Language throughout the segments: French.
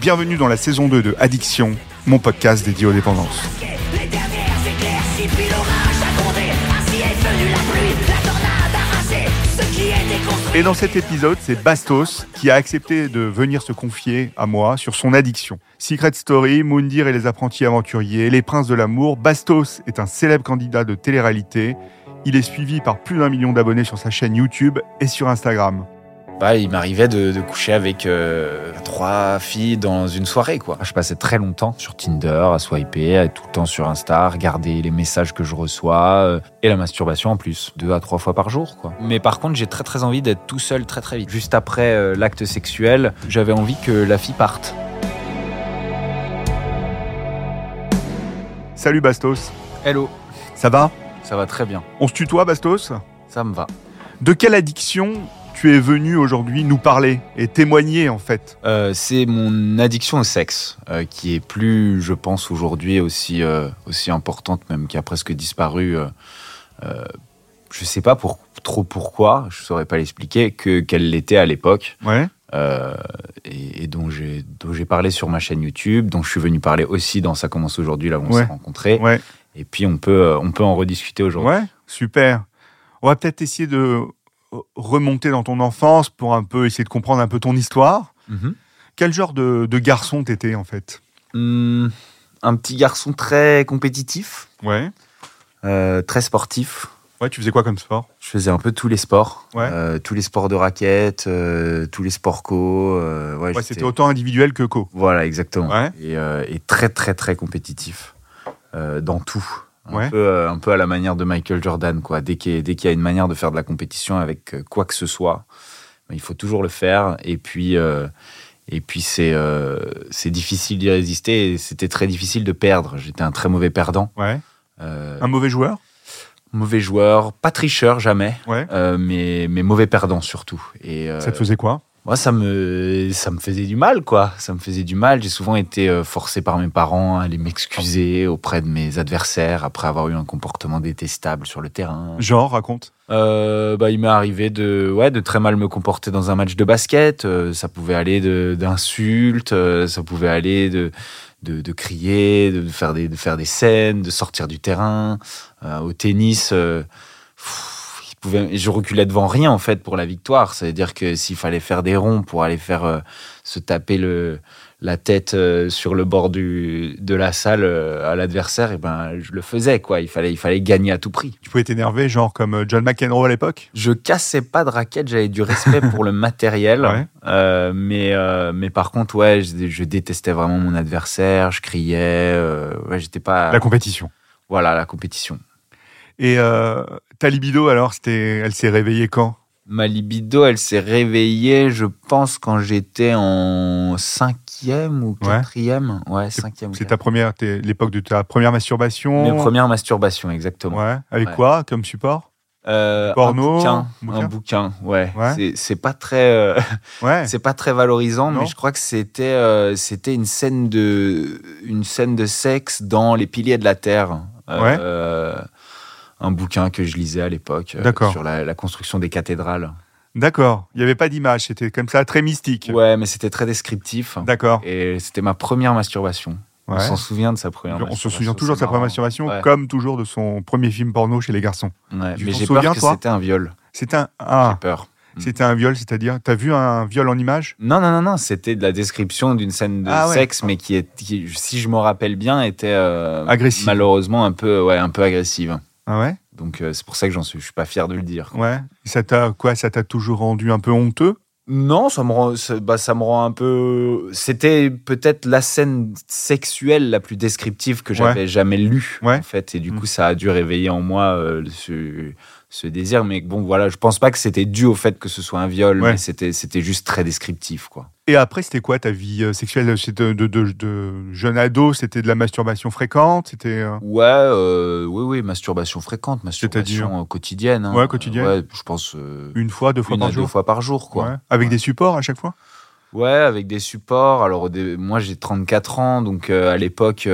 Bienvenue dans la saison 2 de Addiction, mon podcast dédié aux dépendances. Et dans cet épisode, c'est Bastos qui a accepté de venir se confier à moi sur son addiction. Secret Story, Moundir et les apprentis aventuriers, Les princes de l'amour, Bastos est un célèbre candidat de télé-réalité. Il est suivi par plus d'un million d'abonnés sur sa chaîne YouTube et sur Instagram. Bah, il m'arrivait de, de coucher avec euh, trois filles dans une soirée, quoi. Je passais très longtemps sur Tinder, à swiper, à être tout le temps sur Insta, à regarder les messages que je reçois, euh, et la masturbation en plus, deux à trois fois par jour, quoi. Mais par contre, j'ai très très envie d'être tout seul très très vite. Juste après euh, l'acte sexuel, j'avais envie que la fille parte. Salut Bastos, Hello, ça va? Ça va très bien, On se tutoie Bastos? Ça me va. De quelle addiction tu es venu aujourd'hui nous parler et témoigner en fait Euh, c'est mon addiction au sexe euh, qui est plus, je pense, aujourd'hui aussi, euh, aussi importante, même qui a presque disparu. Je sais pas pour, trop pourquoi, je saurais pas l'expliquer, que qu'elle l'était à l'époque. Ouais. et, et dont j'ai parlé sur ma chaîne YouTube, dont je suis venu parler aussi dans Ça commence aujourd'hui, là où on Ouais. s'est rencontrés. Ouais. Et puis on peut, on peut en rediscuter aujourd'hui. Ouais, super. On va peut-être essayer de remonter dans ton enfance pour un peu essayer de comprendre un peu ton histoire. Mhm. Quel genre de, de garçon t'étais en fait? Hum, un petit garçon très compétitif, Ouais. euh, très sportif. Ouais, tu faisais quoi comme sport? Je faisais un peu tous les sports, Ouais. Euh, tous les sports de raquettes, euh, tous les sports co. euh, ouais, c'était autant individuel que co. Voilà, exactement. Ouais. Et, et très très très compétitif dans tout. Un, Ouais. peu, euh, un peu à la manière de Michael Jordan, quoi. Dès qu'il y, a- y une manière de faire de la compétition avec euh, quoi que ce soit, ben, il faut toujours le faire. Et puis, euh, et puis c'est euh, c'est difficile d'y résister. C'était très difficile de perdre. J'étais un très mauvais perdant. Ouais. Euh, Un mauvais joueur? mauvais joueur, pas tricheur jamais, Ouais. mais, mais mauvais perdant surtout. Et, Ça te faisait quoi? Moi, ça me, ça me faisait du mal, quoi. Ça me faisait du mal. J'ai souvent été euh, forcé par mes parents à aller m'excuser auprès de mes adversaires après avoir eu un comportement détestable sur le terrain. Genre, raconte. Euh, bah, il m'est arrivé de, ouais, de très mal me comporter dans un match de basket. Euh, ça pouvait aller de- d'insultes, euh, ça pouvait aller de, de, de crier, de faire, des, de faire des scènes, de sortir du terrain. Au tennis, pff, je reculais devant rien en fait pour la victoire. C'est-à-dire que s'il fallait faire des ronds pour aller faire euh, se taper le, la tête euh, sur le bord du, de la salle euh, à l'adversaire, et ben je le faisais quoi. Il fallait, il fallait gagner à tout prix. Tu pouvais t'énerver, genre comme John McEnroe à l'époque? Je cassais pas de raquette, j'avais du respect pour le matériel. Ouais. Mais, mais par contre, ouais, je, je détestais vraiment mon adversaire, je criais. ouais, j'étais pas. La compétition. Voilà, la compétition. Et euh, ta libido, alors, c'était, elle s'est réveillée quand? Ma libido, elle s'est réveillée, je pense, quand j'étais en cinquième ou Ouais. quatrième. Ouais, cinquième. C'est ta première, l'époque de ta première masturbation? Mes premières masturbations, exactement. Ouais. Avec Ouais. quoi? Comme support? Euh, Porno, un bouquin, bouquin un bouquin, ouais. Ouais. C'est- pas très, euh, Ouais. c'est pas très valorisant, Non. mais je crois que c'était, euh, c'était une scène de, une scène de sexe dans Les Piliers de la Terre. Euh, un bouquin que je lisais à l'époque euh, sur la, la construction des cathédrales. D'accord. Il n'y avait pas d'image, c'était comme ça, très mystique. Ouais, mais c'était très descriptif. D'accord. Et c'était ma première masturbation. On s'en souvient de sa première On se masturbation, souvient toujours de sa première masturbation, Ouais. comme toujours de son premier film porno chez les garçons. Ouais, mais j'ai peur que c'était un viol. C'est un. J'ai Ah, peur. C'était un viol, c'est-à-dire, t'as vu un viol en image? Non, non, non, non, c'était de la description d'une scène de Ah ouais. sexe, mais qui, est, qui, si je me rappelle bien, était euh, Agressive. malheureusement un peu, ouais, un peu agressive. Ah ouais Donc euh, c'est pour ça que j'en suis, je suis pas fier de le dire. Ouais. Et Ça t'a quoi Ça t'a toujours rendu un peu honteux? Non, ça me rend, ça, bah, ça me rend un peu. C'était peut-être la scène sexuelle la plus descriptive que j'avais jamais lue, Ouais. en fait, et du Mm. coup, ça a dû réveiller en moi euh, ce, ce désir. Mais bon, voilà, je pense pas que c'était dû au fait que ce soit un viol, Ouais. mais c'était, c'était juste très descriptif, quoi. Et après, c'était quoi ta vie euh, sexuelle? C'était de, de, de jeune ado C'était de la masturbation fréquente? C'était euh, Ouais, euh, oui, oui, masturbation fréquente, masturbation euh, quotidienne. hein. Ouais, quotidienne. Ouais, je pense euh, une fois, deux fois une par à deux jour? fois par jour, quoi. Ouais. Avec des supports à chaque fois? Ouais, avec des supports. Alors, moi, j'ai 34 ans, donc euh, à l'époque,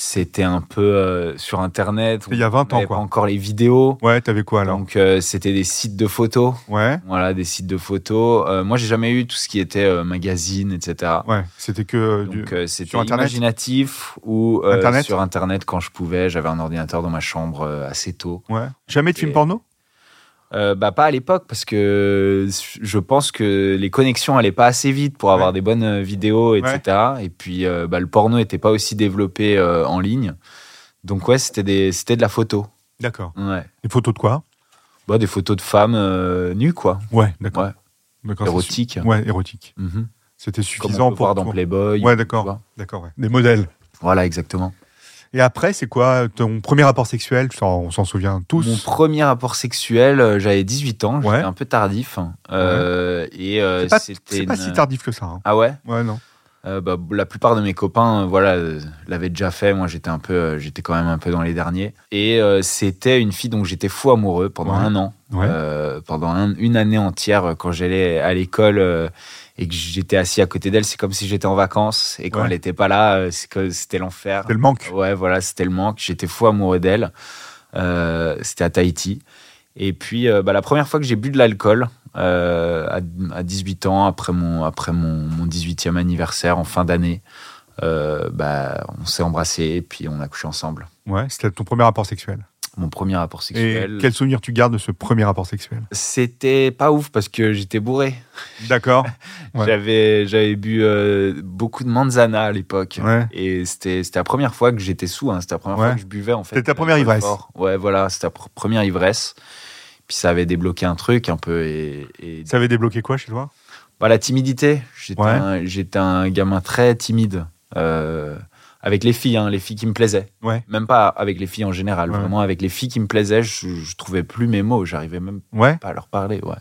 c'était un peu euh, sur Internet. Il y a 20 On ans, quoi. pas encore les vidéos. Ouais, t'avais quoi alors Donc, euh, c'était des sites de photos. Ouais. Voilà, des sites de photos. Euh, moi, j'ai jamais eu tout ce qui était euh, magazine, etc. Ouais, c'était que euh, du- Donc, euh, c'était sur Internet imaginatif ou euh, Internet sur Internet quand je pouvais. J'avais un ordinateur dans ma chambre euh, assez tôt. Ouais. Jamais de film Et- porno? Euh, bah, pas à l'époque, parce que je pense que les connexions allaient pas assez vite pour avoir Ouais. des bonnes euh, vidéos, etc. Et puis, euh, bah, le porno était pas aussi développé euh, en ligne. Donc, ouais, c'était des- c'était de la photo. D'accord. Ouais. Des photos de quoi? Bah, des photos de femmes nues, quoi. Ouais, d'accord. Su- Ouais, érotique. Mhm. C'était Comme suffisant on peut pour voir dans. Playboy. Ouais, d'accord. D'accord. Des modèles. Voilà, exactement. Et après, c'est quoi ton premier rapport sexuel? On s'en souvient tous. Mon premier rapport sexuel, euh, j'avais 18 ans, j'étais Ouais. un peu tardif. hein. Euh, Et euh, C'est pas, c'était pas une- si tardif que ça. hein. Ah ouais? Ouais, non. Euh, bah, la plupart de mes copains, voilà, l'avaient déjà fait. Moi, j'étais un peu, j'étais quand même un peu dans les derniers. Et c'était une fille dont j'étais fou amoureux pendant Ouais. un an, pendant un- une année entière. Quand j'allais à l'école et que j'étais assis à côté d'elle, c'est comme si j'étais en vacances. Et quand Ouais. elle n'était pas là, euh, c'est que c'était l'enfer. C'était le manque. Ouais, voilà, c'était le manque. J'étais fou amoureux d'elle. Euh, c'était à Tahiti. Et puis, euh, bah, la première fois que j'ai bu de l'alcool, euh, à, à 18 ans, après mon, après mon, mon 18e anniversaire, en fin d'année, bah, on s'est embrassés et puis on a couché ensemble. Ouais, c'était ton premier rapport sexuel. Mon premier rapport Et sexuel. quel souvenir tu gardes de ce premier rapport sexuel? C'était pas ouf parce que j'étais bourré. D'accord. Ouais. J'avais, j'avais bu euh, beaucoup de manzana à l'époque. Ouais. Et c'était, la première fois que j'étais sous. hein. C'était la première Ouais. fois que je buvais en fait. C'était ta première ivresse. fort. Ouais, voilà, c'était la pr- première ivresse. Puis ça avait débloqué un truc un peu et, et- Ça avait débloqué quoi chez toi? Bah, la timidité. J'étais, un, un gamin très timide euh, avec les filles, hein, les filles qui me plaisaient. Ouais. Même pas avec les filles en général, Ouais. vraiment avec les filles qui me plaisaient, je, je trouvais plus mes mots. J'arrivais même Ouais. pas à leur parler. Ouais.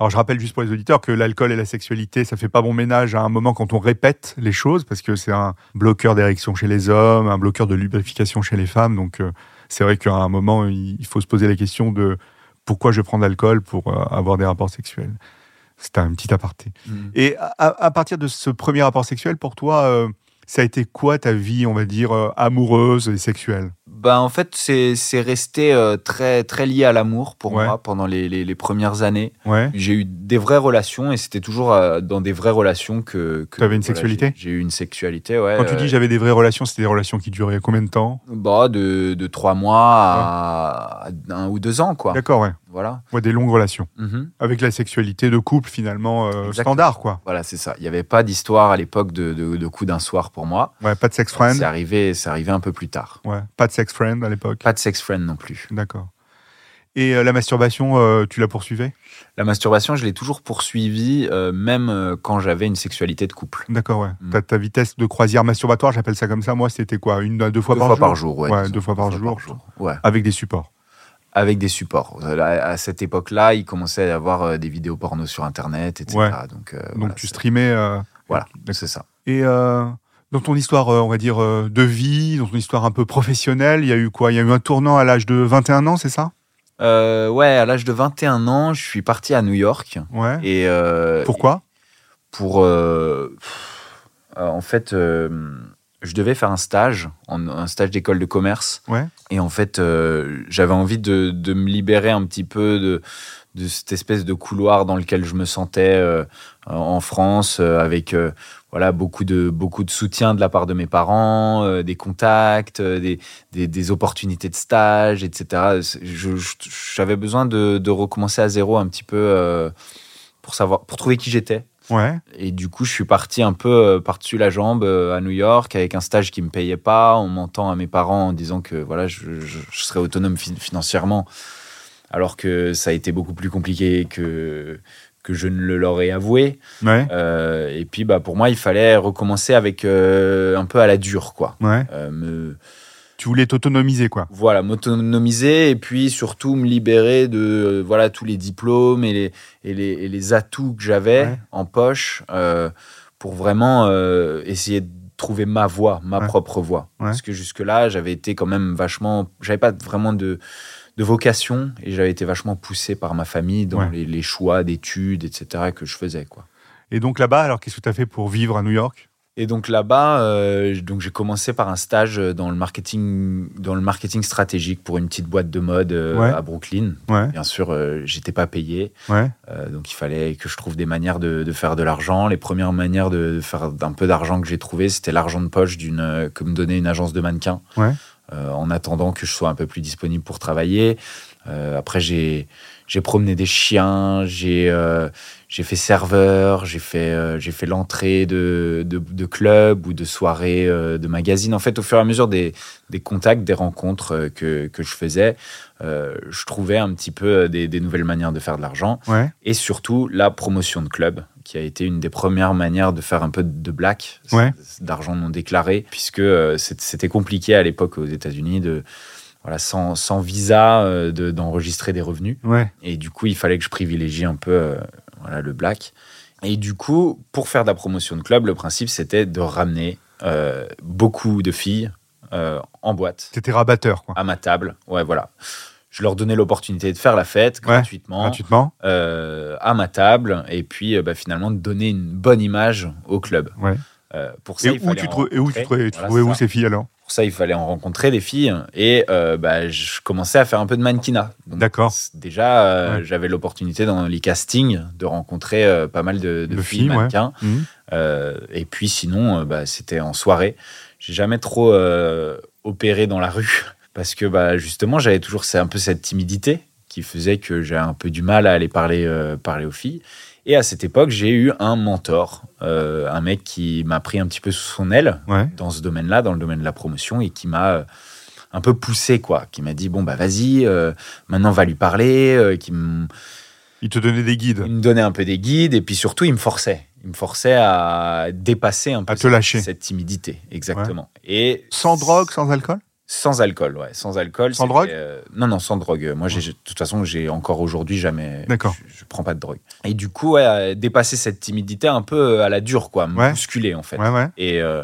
Alors je rappelle juste pour les auditeurs que l'alcool et la sexualité, ça fait pas bon ménage à un moment quand on répète les choses, parce que c'est un bloqueur d'érection chez les hommes, un bloqueur de lubrification chez les femmes. Donc euh, c'est vrai qu'à un moment, il faut se poser la question de pourquoi je prends de l'alcool pour euh, avoir des rapports sexuels. C'était un petit aparté. Et à, à partir de ce premier rapport sexuel, pour toi, euh, ça a été quoi ta vie, on va dire, euh, amoureuse et sexuelle? Bah, en fait, c'est, resté euh, très, très lié à l'amour pour Ouais. moi pendant les, les, les premières années. Ouais. J'ai eu des vraies relations et c'était toujours euh, dans des vraies relations que. que T'avais une voilà, sexualité j'ai, eu une sexualité, ouais. Quand tu euh, dis j'avais des vraies relations, c'était des relations qui duraient combien de temps? Bah, de, de trois mois à, à un ou deux ans, quoi. D'accord, ouais. Voilà. Ouais, des longues relations. Mhm. Avec la sexualité de couple, finalement, euh, standard, quoi. Voilà, c'est ça. Il n'y avait pas d'histoire à l'époque de, de, de coup d'un soir pour moi. Ouais, pas de sex friend. C'est arrivé, arrivé un peu plus tard. Ouais, pas de sex friend à l'époque? Pas de sex friend non plus. D'accord. Et euh, la masturbation, euh, tu la poursuivais? La masturbation, je l'ai toujours poursuivie, euh, même quand j'avais une sexualité de couple. D'accord, ouais. Mm. Ta, ta vitesse de croisière masturbatoire, j'appelle ça comme ça. Moi, c'était quoi? Une à deux fois, deux par, fois jour par jour, ouais. Deux fois par jour. Ouais. Avec des supports. Avec des supports. À cette époque-là, il commençait à y avoir des vidéos porno sur Internet, etc. Ouais. Donc, euh, Donc voilà, tu streamais. euh, Voilà, c'est ça. Et euh, dans ton histoire, euh, on va dire, euh, de vie, dans ton histoire un peu professionnelle, il y a eu quoi? Il y a eu un tournant à l'âge de 21 ans, c'est ça? Euh, ouais, à l'âge de 21 ans, je suis parti à New York. Ouais. Et, euh, Pourquoi? Pour euh, en fait je devais faire un stage un stage d'école de commerce Ouais. et en fait j'avais envie de, de me libérer un petit peu de de cette espèce de couloir dans lequel je me sentais euh, en France, euh, avec euh, voilà beaucoup de beaucoup de soutien de la part de mes parents, des contacts, des, des, des opportunités de stage, etc. J'avais besoin de, de recommencer à zéro un petit peu pour savoir, pour trouver qui j'étais. Ouais. Et du coup, je suis parti un peu par-dessus la jambe à New York avec un stage qui me payait pas, en mentant à mes parents en disant que voilà, je, je- je serais autonome fin- financièrement, alors que ça a été beaucoup plus compliqué que que je ne le leur ai avoué. Ouais. Euh, et puis, bah, pour moi, il fallait recommencer avec euh, un peu à la dure, quoi. Ouais. Euh, me, Tu voulais t'autonomiser, quoi. voilà, m'autonomiser et puis surtout me libérer de voilà tous les diplômes et les, et les, et les atouts que j'avais Ouais. en poche pour vraiment essayer de trouver ma voie, ma propre voie. Parce que jusque-là, j'avais été quand même vachement. J'avais pas vraiment de, de vocation et j'avais été vachement poussé par ma famille dans Ouais. les, les choix d'études, etc. que je faisais, quoi. Et donc là-bas, alors qu'est-ce que tu as fait pour vivre à New York? Et donc là-bas, euh, donc j'ai commencé par un stage dans le marketing, dans le marketing stratégique pour une petite boîte de mode euh, Ouais. à Brooklyn. Ouais. Bien sûr, euh, j'étais pas payé, Ouais. euh, donc il fallait que je trouve des manières de, de faire de l'argent. Les premières manières de, de faire un peu d'argent que j'ai trouvé, c'était l'argent de poche d'une que me donnait une agence de mannequins. Euh, en attendant que je sois un peu plus disponible pour travailler. Euh, après, j'ai j'ai promené des chiens, j'ai euh, j'ai fait serveur, j'ai fait euh, j'ai fait l'entrée de, de de clubs ou de soirées euh, de magazines. En fait, au fur et à mesure des des contacts, des rencontres que que je faisais, je trouvais un petit peu des, des nouvelles manières de faire de l'argent Ouais. et surtout la promotion de club qui a été une des premières manières de faire un peu de black, Ouais. d'argent non déclaré, puisque euh, c'était compliqué à l'époque aux États-Unis de voilà sans, sans visa euh, de- d'enregistrer des revenus Ouais. et du coup il fallait que je privilégie un peu euh, voilà le black et du coup pour faire de la promotion de club le principe c'était de ramener euh, beaucoup de filles euh, en boîte T'étais rabatteur, quoi. à ma table ouais voilà je leur donnais l'opportunité de faire la fête Ouais, gratuitement euh, à ma table et puis euh, bah, finalement de donner une bonne image au club. Ouais. Euh, pour ça, Et il où tu, et où tu trouvais, Voilà, où ça. ces filles alors? Pour ça, il fallait en rencontrer des filles et bah, je commençais à faire un peu de mannequinat. D'accord. Déjà, Ouais. j'avais l'opportunité dans les castings de rencontrer pas mal de, de De filles mannequins. Euh, et puis sinon, bah, c'était en soirée. J'ai jamais trop opéré dans la rue parce que bah, justement, j'avais toujours un peu cette timidité qui faisait que j'avais un peu du mal à aller parler, euh, parler aux filles. Et à cette époque, j'ai eu un mentor, euh, un mec qui m'a pris un petit peu sous son aile Ouais. dans ce domaine-là, dans le domaine de la promotion, et qui m'a euh, un peu poussé, quoi. Qui m'a dit bon bah vas-y, euh, maintenant va lui parler, qui me Ils te donnaient des guides. il me donnait un peu des guides et puis surtout il me forçait. Il me forçait à dépasser un peu À te cette, lâcher. cette timidité, exactement. Et Sans drogue, sans alcool? Sans alcool, ouais, sans alcool. Sans drogue euh, Non, non, sans drogue. Moi, de toute façon, j'ai encore aujourd'hui jamais. D'accord. Je, je prends pas de drogue. Et du coup, ouais, euh, dépasser cette timidité un peu à la dure, quoi, Ouais. bousculer en fait. Ouais, ouais. Et, euh,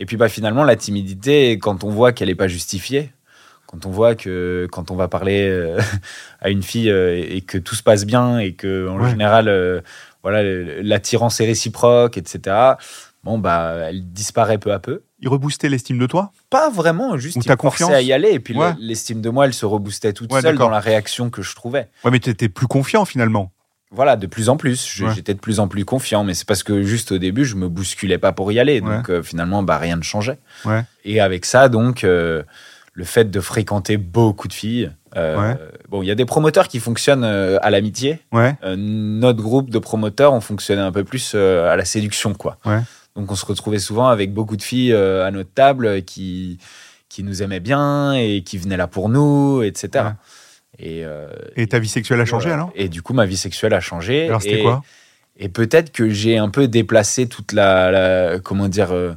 et puis bah, finalement, la timidité, quand on voit qu'elle n'est pas justifiée, quand on voit que quand on va parler euh, à une fille euh, et que tout se passe bien et que en Ouais. général, euh, voilà, l'attirance est réciproque, etc. Bon bah, elle disparaît peu à peu. Ils reboostaient l'estime de toi? Pas vraiment, juste Ou il ta me forçait confiance? à y aller et puis Ouais. l'estime de moi, elle se reboostait toute Ouais, seule d'accord. dans la réaction que je trouvais. Ouais, mais t'étais plus confiant finalement. Voilà, de plus en plus, Je- Ouais. j'étais de plus en plus confiant, mais c'est parce que juste au début, je me bousculais pas pour y aller, donc euh, finalement, bah, rien ne changeait. Ouais. Et avec ça, donc, euh, le fait de fréquenter beaucoup de filles. euh, Ouais. Bon, il y a des promoteurs qui fonctionnent euh, à l'amitié. Ouais. Euh, notre groupe de promoteurs, on fonctionnait un peu plus euh, à la séduction, quoi. Ouais. Donc, on se retrouvait souvent avec beaucoup de filles euh, à notre table euh, qui qui nous aimaient bien et qui venaient là pour nous, etc. Ouais. Et, euh, Et ta vie sexuelle a changé voilà. alors? Et du coup, ma vie sexuelle a changé. Alors c'était quoi? Et peut-être que j'ai un peu déplacé toute la, la- comment dire, euh,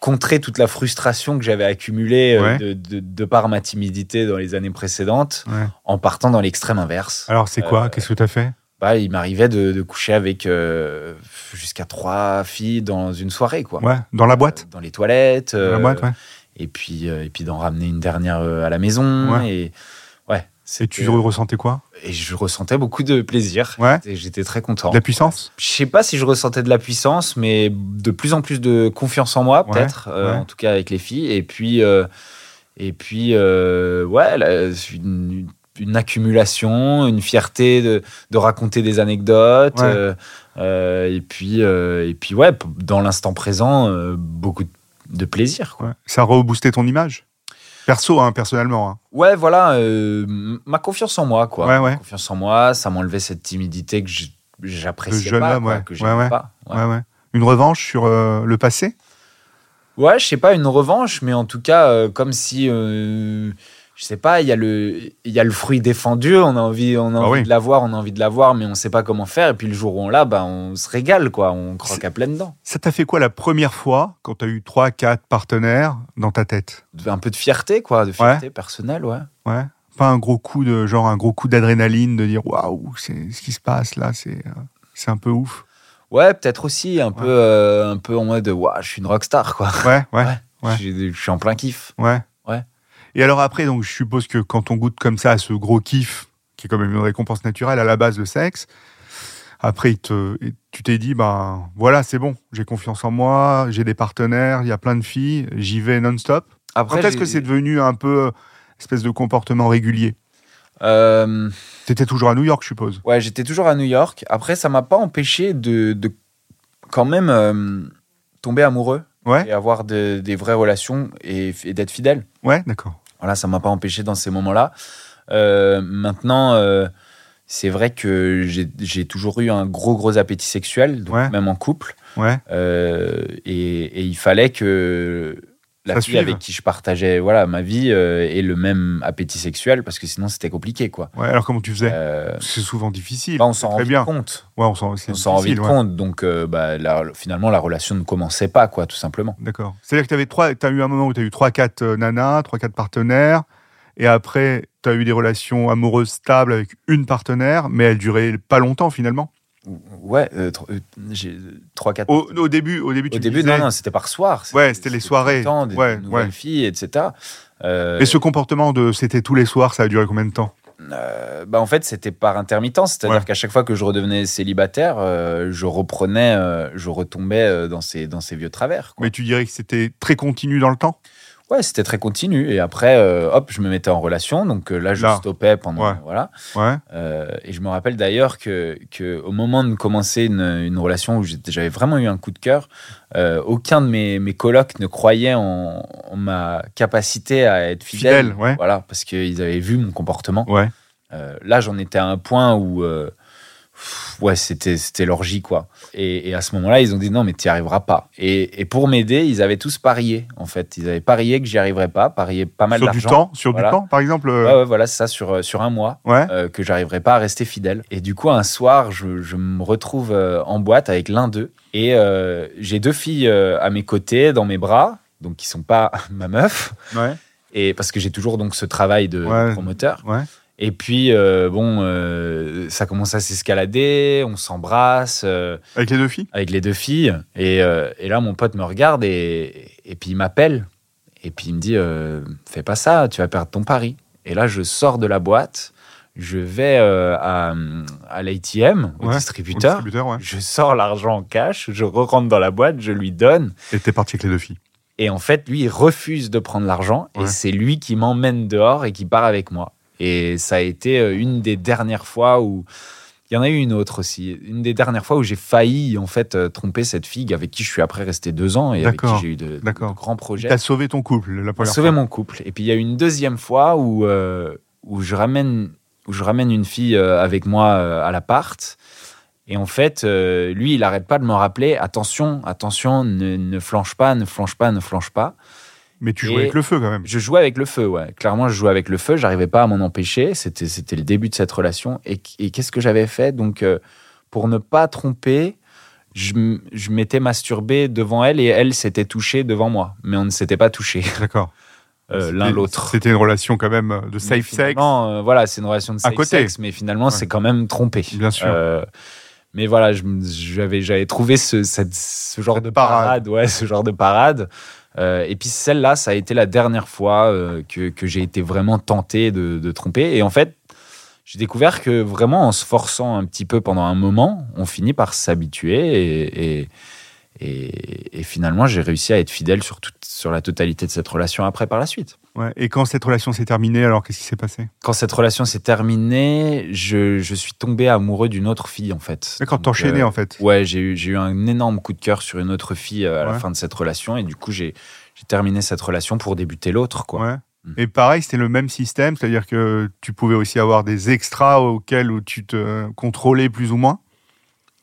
contré toute la frustration que j'avais accumulée Ouais. de, de- de par ma timidité dans les années précédentes, Ouais. en partant dans l'extrême inverse. Alors c'est quoi? Euh, Qu'est-ce que t'as fait? Il m'arrivait de, de coucher avec euh, jusqu'à trois filles dans une soirée, quoi. Ouais, dans la boîte? Dans les toilettes. Dans la euh, boîte, ouais. Et puis, euh, et puis d'en ramener une dernière à la maison. Ouais. Et ouais. Et tu ressentais quoi? Et je ressentais beaucoup de plaisir. Ouais. Et j'étais très content. De la puissance? Je sais pas si je ressentais de la puissance, mais de plus en plus de confiance en moi, Ouais, peut-être, euh, en tout cas avec les filles. Et puis, euh, et puis, euh, ouais, là, une- une- accumulation, une fierté de, de raconter des anecdotes. Ouais. euh, euh, et puis, euh, et puis ouais, dans l'instant présent, euh, beaucoup de- plaisir. Quoi. Ça a reboosté ton image? Perso, hein, personnellement. hein. Ouais, voilà, ma confiance en moi, quoi. Ouais, Ma confiance en moi, ça m'enlevait cette timidité que j'appréciais pas, homme, quoi, que pas. Une revanche sur le passé? Ouais, je sais pas, une revanche, mais en tout cas, comme si, je sais pas, il y, a le- il y a le fruit défendu, on a envie, on a Ah envie oui. de l'avoir, on a envie de l'avoir, mais on sait pas comment faire. Et puis le jour où on l'a, bah, on se régale, quoi, on croque à pleines dents. Ça t'a fait quoi la première fois quand tu as eu 3, 4 partenaires dans ta tête? Un peu de fierté, quoi, de fierté personnelle, ouais. Ouais. Pas un gros coup de genre un gros coup d'adrénaline de dire waouh, c'est ce qui se passe là, c'est euh, c'est un peu ouf. Ouais, peut-être aussi un peu, euh, un peu en mode, waouh, je suis une rockstar, quoi. Ouais, ouais, Ouais. Ouais. Je, je suis en plein kiff. ouais. Ouais. Et alors après, donc je suppose que quand on goûte comme ça à ce gros kiff, qui est quand même une récompense naturelle à la base de sexe, après il te, et tu t'es dit ben voilà c'est bon, j'ai confiance en moi, j'ai des partenaires, il y a plein de filles, j'y vais non-stop. Après, Quand est-ce que c'est devenu un peu euh, espèce de comportement régulier? Euh, T'étais toujours à New York, je suppose. Ouais, j'étais toujours à New York. Après, ça m'a pas empêché de, de quand même euh, tomber amoureux Ouais, et avoir de- des vraies relations et, et d'être fidèle. ouais, d'accord. Voilà, ça m'a pas empêché dans ces moments-là. Euh, maintenant, euh, c'est vrai que j'ai toujours eu un gros, gros appétit sexuel, donc Ouais. même en couple. Ouais, Euh, et, et il fallait que la fille avec qui je partageais voilà, ma vie euh, ait le même appétit sexuel, parce que sinon c'était compliqué. Quoi. ouais. Alors comment tu faisais? Euh, C'est souvent difficile. là, on s'en rend bien. compte. Ouais, on s'en rend vite difficile, ouais. compte. Donc, euh, bah, la- finalement, la relation ne commençait pas, quoi, tout simplement. D'accord. C'est-à-dire que tu avais trois, as eu un moment où tu as eu 3-4 nanas, 3-4 partenaires, et après, tu as eu des relations amoureuses stables avec une partenaire, mais elles duraient pas longtemps finalement? Ouais, euh, euh, j'ai 3-4 Au, au début, au début, tu Au début, disais- non, non, c'était par soir. Ouais, c'était les soirées. temps, des Ouais, nouvelles ouais. filles, etc. Euh, Et ce comportement de c'était tous les soirs, ça a duré combien de temps? Euh, bah, en fait, c'était par intermittence. C'est-à-dire Ouais. qu'à chaque fois que je redevenais célibataire, euh, je reprenais, euh, je retombais euh, dans ces, dans ces vieux travers. quoi. Mais tu dirais que c'était très continu dans le temps? Ouais, c'était très continu. Et après, euh, hop, je me mettais en relation. Donc euh, là, je Là. stoppais pendant. Ouais. Voilà. Ouais. Euh, et je me rappelle d'ailleurs que, que au moment de commencer une, une relation où j'avais vraiment eu un coup de cœur, aucun de mes, mes colocs ne croyait en, en ma capacité à être fidèle. Fidèle, ouais. Voilà, parce qu'ils avaient vu mon comportement. Ouais. Là, j'en étais à un point où, ouais, c'était c'était l'orgie quoi. Et, et à ce moment-là, ils ont dit non, mais tu n'y arriveras pas. Et, et pour m'aider, ils avaient tous parié. En fait, ils avaient parié que j'y arriverais pas, parié pas mal Sur du d'argent. temps, sur Voilà. du temps, par exemple. euh, Ouais, ouais, voilà, c'est ça sur euh, sur un mois ouais. euh, que j'arriverais pas à rester fidèle. Et du coup, un soir, je, je me retrouve en boîte avec l'un d'eux. Et euh, j'ai deux filles à mes côtés, dans mes bras, donc qui sont pas ma meuf. ouais. Et parce que j'ai toujours donc ce travail de, promoteur. Ouais. Et puis, euh, bon, euh, ça commence à s'escalader, on s'embrasse euh, Avec les deux filles? avec les deux filles. Et, euh, et là, mon pote me regarde et, et puis il m'appelle. Et puis il me dit euh, Fais pas ça, tu vas perdre ton pari. Et là, je sors de la boîte, je vais euh, à, à l'ATM, au Ouais, Au distributeur. distributeur, ouais. Je sors l'argent en cash, je rentre dans la boîte, je lui donne. Et t'es parti avec les deux filles? Et en fait, lui, il refuse de prendre l'argent. Ouais. Et c'est lui qui m'emmène dehors et qui part avec moi. Et ça a été euh, une des dernières fois où. Il y en a eu une autre aussi. Une des dernières fois où j'ai failli, en fait, euh, tromper cette fille avec qui je suis après resté deux ans et avec qui j'ai eu de, grands projets. T'as sauvé ton couple la première sauver fois. mon couple. Et puis il y a eu une deuxième fois où, euh, où, je, ramène, où je ramène une fille avec moi à l'appart. Et en fait, euh, lui, il n'arrête pas de me rappeler attention, attention, ne, ne flanche pas, ne flanche pas, ne flanche pas. Mais tu jouais Et- avec le feu quand même. Je jouais avec le feu, ouais. Clairement, je jouais avec le feu. J'arrivais pas à m'en empêcher. C'était, c'était le début de cette relation. Et, et qu'est-ce que j'avais fait? Donc, euh, pour ne pas tromper, je, m'étais masturbé devant elle et elle s'était touchée devant moi. Mais on ne s'était pas touché D'accord. euh, l'un l'autre. C'était une relation quand même de safe sex? finalement, euh, voilà, c'est une relation de safe côté. sex, mais finalement, c'est quand même trompé. Bien sûr. Euh, mais voilà, j'avais, j'avais trouvé ce, cette- ce genre Cette de parade. parade. ouais, ce genre de parade. Euh, et puis celle-là, ça a été la dernière fois euh, que, j'ai été vraiment tenté de, tromper. Et en fait, j'ai découvert que vraiment en se forçant un petit peu pendant un moment, on finit par s'habituer et, finalement, j'ai réussi à être fidèle sur, toute, sur la totalité de cette relation après par la suite. Ouais. Et quand cette relation s'est terminée, alors qu'est-ce qui s'est passé? Quand cette relation s'est terminée, je, je suis tombé amoureux d'une autre fille en fait. D'accord, t'enchaînais euh, en fait. Ouais, j'ai eu, j'ai eu un énorme coup de cœur sur une autre fille euh, à la fin de cette relation et du coup j'ai j'ai terminé cette relation pour débuter l'autre quoi. Ouais. Mm. Et pareil, c'était le même système, c'est-à-dire que tu pouvais aussi avoir des extras auxquels où tu te contrôlais plus ou moins?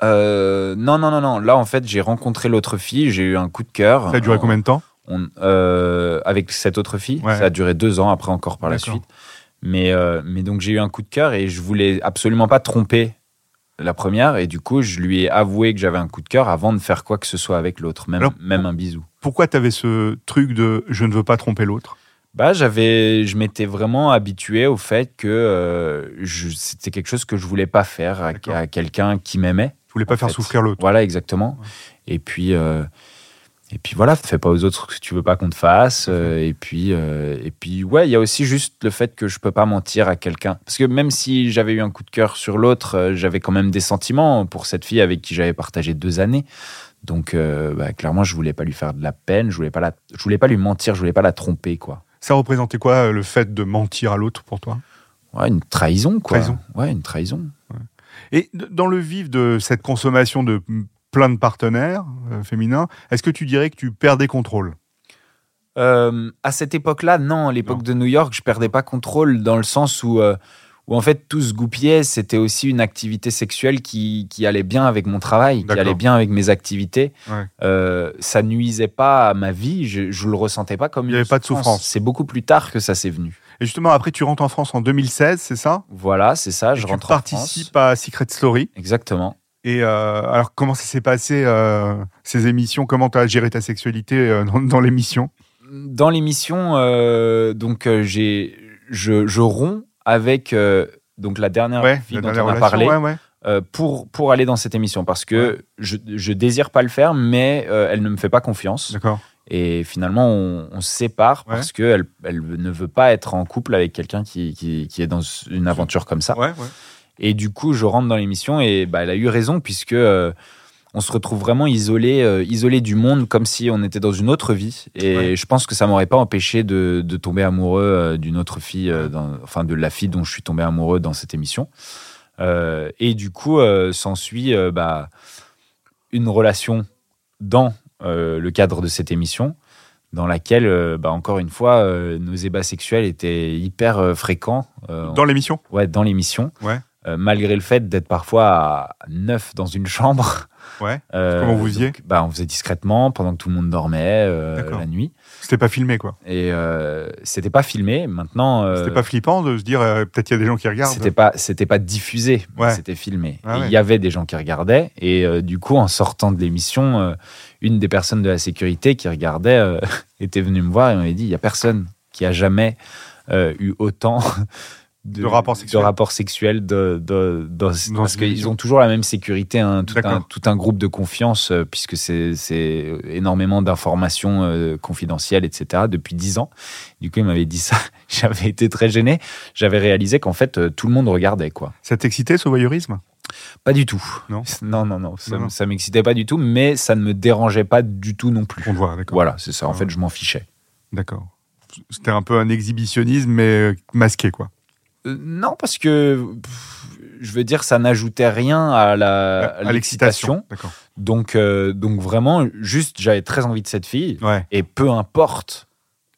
Euh, non non non non. Là en fait j'ai rencontré l'autre fille, j'ai eu un coup de cœur. Ça a duré combien de temps? On- euh, avec cette autre fille. Ouais. Ça a duré deux ans après encore par la suite. Mais, euh, mais donc j'ai eu un coup de cœur et je voulais absolument pas tromper la première et du coup je lui ai avoué que j'avais un coup de cœur avant de faire quoi que ce soit avec l'autre, même, Alors, même un bisou. Pourquoi tu avais ce truc de je ne veux pas tromper l'autre? Bah j'avais, je m'étais vraiment habitué au fait que euh, c'était quelque chose que je voulais pas faire à, quelqu'un qui m'aimait. Je voulais pas faire fait. souffrir l'autre. Voilà, exactement. Et puis, euh, et puis voilà, fais pas aux autres ce que tu veux pas qu'on te fasse. euh, et puis, euh, et puis ouais, il y a aussi juste le fait que je peux pas mentir à quelqu'un. Parce que même si j'avais eu un coup de cœur sur l'autre, euh, j'avais quand même des sentiments pour cette fille avec qui j'avais partagé deux années. Donc, bah, clairement, je voulais pas lui faire de la peine. Je voulais pas la, je voulais pas lui mentir. Je voulais pas la tromper, quoi. Ça représentait quoi le fait de mentir à l'autre pour toi? Ouais, une trahison, quoi. Trahison. Ouais, une trahison. Et dans le vif de cette consommation de plein de partenaires euh, féminins, est-ce que tu dirais que tu perdais contrôle Euh, à cette époque-là, non. À l'époque de New York, je perdais pas contrôle dans le sens où, euh, où en fait, tout se goupillait. C'était aussi une activité sexuelle qui, qui allait bien avec mon travail, qui allait bien avec mes activités. Ouais. Ça nuisait pas à ma vie. Je, je le ressentais pas comme Il y une avait pas de souffrance. C'est beaucoup plus tard que ça s'est venu. Et justement, après, tu rentres en France en 2016, c'est ça? Voilà, c'est ça. Et Je tu rentre en France. participes à Secret Story. Exactement. Et euh, alors, comment ça s'est passé, euh, ces émissions? Comment tu as géré ta sexualité euh, dans, dans l'émission? Dans l'émission, donc j'ai, je, je romps avec donc la dernière Ouais, fille la dont dernière on a relation, parlé. ouais, ouais. pour, pour aller dans cette émission parce que je, je désire pas le faire, mais elle ne me fait pas confiance. D'accord. Et finalement, on, on se sépare parce qu'elle elle ne veut pas être en couple avec quelqu'un qui, qui, qui est dans une aventure comme ça. Ouais, ouais. Et du coup, je rentre dans l'émission et bah, elle a eu raison puisque euh, on se retrouve vraiment isolé, euh, isolé du monde comme si on était dans une autre vie. Et Ouais. je pense que ça m'aurait pas empêché de, de tomber amoureux euh, d'une autre fille, dans- enfin de la fille dont je suis tombé amoureux dans cette émission. Et du coup, s'ensuit bah, une relation dans le cadre de cette émission dans laquelle, bah, encore une fois, euh, nos ébats sexuels étaient hyper euh, fréquents. euh, Dans l'émission? Ouais, dans l'émission. Ouais. Euh, malgré le fait d'être parfois à neuf dans une chambre. Ouais. Euh, Comment vous faisiez donc, bah, On faisait discrètement pendant que tout le monde dormait euh, la nuit. C'était pas filmé, quoi. Et c'était pas filmé. Maintenant, C'était pas flippant de se dire, peut-être il y a des gens qui regardent. c'était pas, c'était pas diffusé, Ouais. c'était filmé. Ah ouais. Il y avait des gens qui regardaient. Et du coup, en sortant de l'émission, une des personnes de la sécurité qui regardait était venue me voir et m'avait dit il y a personne qui a jamais eu autant De de rapports sexuels de, parce qu'ils ont toujours la même sécurité, hein, tout, un, tout un groupe de confiance, euh, puisque c'est énormément d'informations euh, confidentielles, etc., depuis 10 ans. Du coup, il m'avait dit ça. J'avais été très gêné. J'avais réalisé qu'en fait, euh, tout le monde regardait, quoi. Ça t'excitait, ce voyeurisme? Pas du tout. Non Non, non, non. Ça, ça m'excitait pas du tout, mais ça ne me dérangeait pas du tout non plus. On voit, d'accord. Voilà, c'est ça. En Ah fait, je m'en fichais. D'accord. C'était un peu un exhibitionnisme, mais masqué, quoi. Euh, non, parce que pff, je veux dire, ça n'ajoutait rien à la à l'excitation. Donc, euh, donc vraiment, juste, j'avais très envie de cette fille, Ouais, et peu importe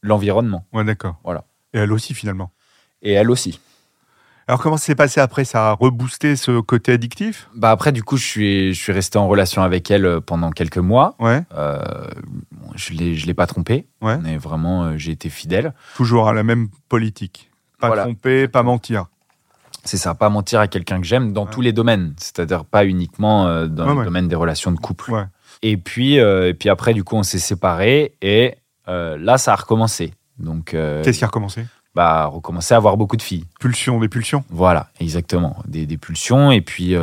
l'environnement. ouais, d'accord. Voilà. Et elle aussi, finalement. Et elle aussi. Alors, comment s'est passé après? Ça a reboosté ce côté addictif? Bah après, du coup, je suis, je suis resté en relation avec elle euh, pendant quelques mois. Ouais, Euh, je l'ai, je l'ai pas trompée. Ouais. Mais vraiment, euh, j'ai été fidèle. toujours à la même politique. Pas Voilà. tromper, pas mentir. C'est ça, pas mentir à quelqu'un que j'aime dans Ouais. tous les domaines. C'est-à-dire pas uniquement euh, dans Ouais, le domaine des relations de couple. Et puis, euh, et puis après, du coup, on s'est séparés et euh, là, ça a recommencé. Donc, euh, Qu'est-ce qui a recommencé? bah, recommencer à avoir beaucoup de filles. Pulsion, des pulsions? Voilà, exactement. Des, des pulsions. Et puis,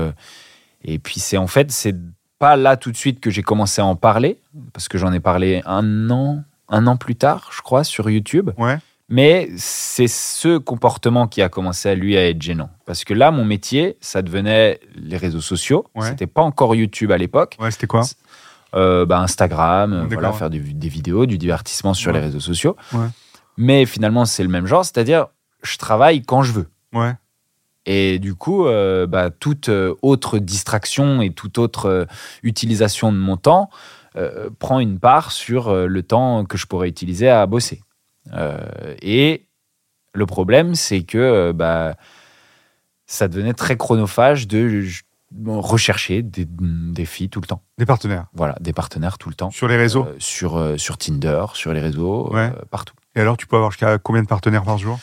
et puis c'est en fait, c'est pas là tout de suite que j'ai commencé à en parler, parce que j'en ai parlé un an, un an plus tard, je crois, sur YouTube. Ouais. Mais c'est ce comportement qui a commencé à lui à être gênant. Parce que là, mon métier, ça devenait les réseaux sociaux. Ouais. C'était pas encore YouTube à l'époque. Ouais, c'était quoi? Euh, bah, Instagram, voilà, faire des, des vidéos, du divertissement sur Ouais. les réseaux sociaux. Ouais. Mais finalement, c'est le même genre, c'est-à-dire, je travaille quand je veux. Ouais. Et du coup, euh, bah, toute euh, autre distraction et toute autre utilisation de mon temps euh, prend une part sur le temps que je pourrais utiliser à bosser. Euh, et le problème, c'est que euh, bah, ça devenait très chronophage de rechercher des, des filles tout le temps. Des partenaires. Voilà, des partenaires tout le temps. Sur les réseaux. Euh, sur, euh, sur Tinder, sur les réseaux, Ouais. euh, partout. Et alors, tu peux avoir jusqu'à combien de partenaires par jour?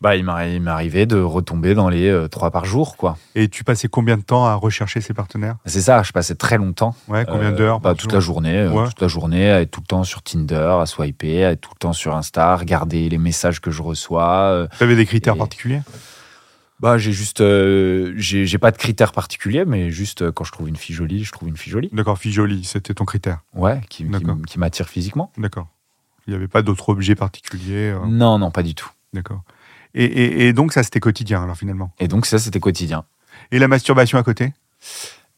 Bah, il m'arri- il m'est arrivé de retomber dans les euh, trois par jour, quoi. Et tu passais combien de temps à rechercher ces partenaires? C'est ça, je passais très longtemps. Ouais, combien Euh, d'heures bah, par Toute la journée. euh. Toute la journée, à être tout le temps sur Tinder, à swiper, à être tout le temps sur Insta, regarder les messages que je reçois. euh. Tu avais des critères Et- particuliers? Bah, j'ai juste. euh, j'ai pas de critères particuliers, mais juste euh, quand je trouve une fille jolie, je trouve une fille jolie. D'accord, fille jolie, c'était ton critère. Ouais, qui, qui, m'attire physiquement. D'accord. Il n'y avait pas d'autres objets particuliers. euh, Non, non, pas du tout. D'accord. Et, et- et donc, ça, c'était quotidien, alors finalement. Et donc, ça, c'était quotidien. Et la masturbation à côté?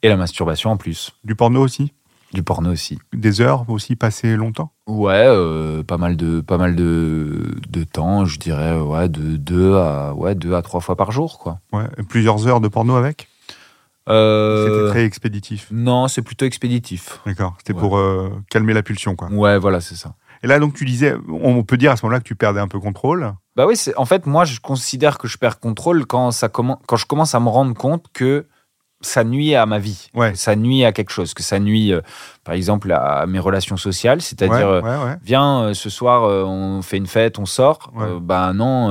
Et la masturbation en plus. Du porno aussi? Du porno aussi. Des heures aussi passées longtemps? Ouais, euh, pas mal de pas mal de, de temps, je dirais ouais de deux à ouais deux à trois fois par jour quoi. Ouais. Plusieurs heures de porno avec? Euh, C'était très expéditif. Non, c'est plutôt expéditif. D'accord. C'était Ouais. pour euh, calmer la pulsion, quoi. Ouais, voilà, c'est ça. Et là, donc, tu disais, on peut dire à ce moment-là que tu perdais un peu contrôle. Bah oui, en fait moi je considère que je perds contrôle quand ça quand je commence à me rendre compte que ça nuit à ma vie, Ouais. ça nuit à quelque chose, que ça nuit euh, par exemple à mes relations sociales, c'est-à-dire ouais, euh, ouais, viens euh, ce soir euh, on fait une fête, on sort, bah non,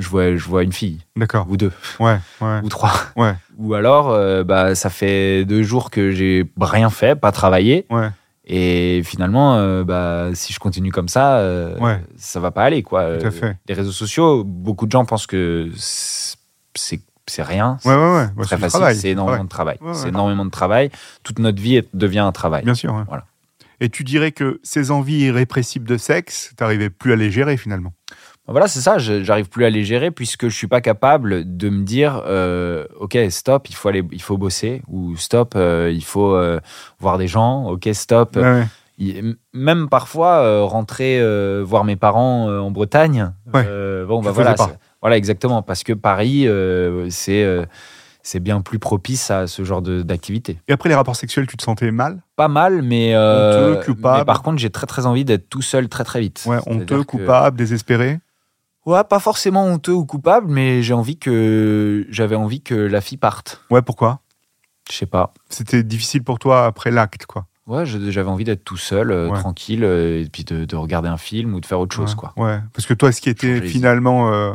je vois je vois une fille D'accord. ou deux Ouais, ouais. ou trois. Ouais. Ou alors, bah, ça fait deux jours que j'ai rien fait, pas travaillé. Ouais. Et finalement, euh, bah, si je continue comme ça, euh, Ouais. ça va pas aller. Quoi. Tout à Euh, fait. Les réseaux sociaux, beaucoup de gens pensent que c'est c'est rien. Ouais, ouais, ouais. Bah, très facile, c'est énormément de travail. C'est énormément de travail. Toute notre vie devient un travail. Bien sûr. Voilà. Et tu dirais que ces envies irrépressibles de sexe, t'arrivais plus à les gérer finalement? Voilà, c'est ça. J'arrive plus à les gérer puisque je suis pas capable de me dire, euh, ok, stop, il faut aller, il faut bosser ou stop, euh, il faut euh, voir des gens. Ok, stop. Ouais, ouais. Il- même parfois rentrer voir mes parents en Bretagne. Ouais. bon, bah voilà, voilà exactement parce que Paris c'est c'est bien plus propice à ce genre d'activité. Et après les rapports sexuels, tu te sentais mal? Pas mal, mais, euh, Honteux, coupable? mais par contre j'ai très très envie d'être tout seul très très vite. Ouais, honteux, que- coupable, désespéré? Ouais, pas forcément honteux ou coupable, mais j'ai envie que j'avais envie que la fille parte. Ouais, pourquoi? Je sais pas. C'était difficile pour toi après l'acte, quoi. Ouais, j'avais envie d'être tout seul, euh, Ouais. tranquille, euh, et puis de, de regarder un film ou de faire autre chose, ouais. quoi. Ouais, parce que toi, ce qui était finalement euh,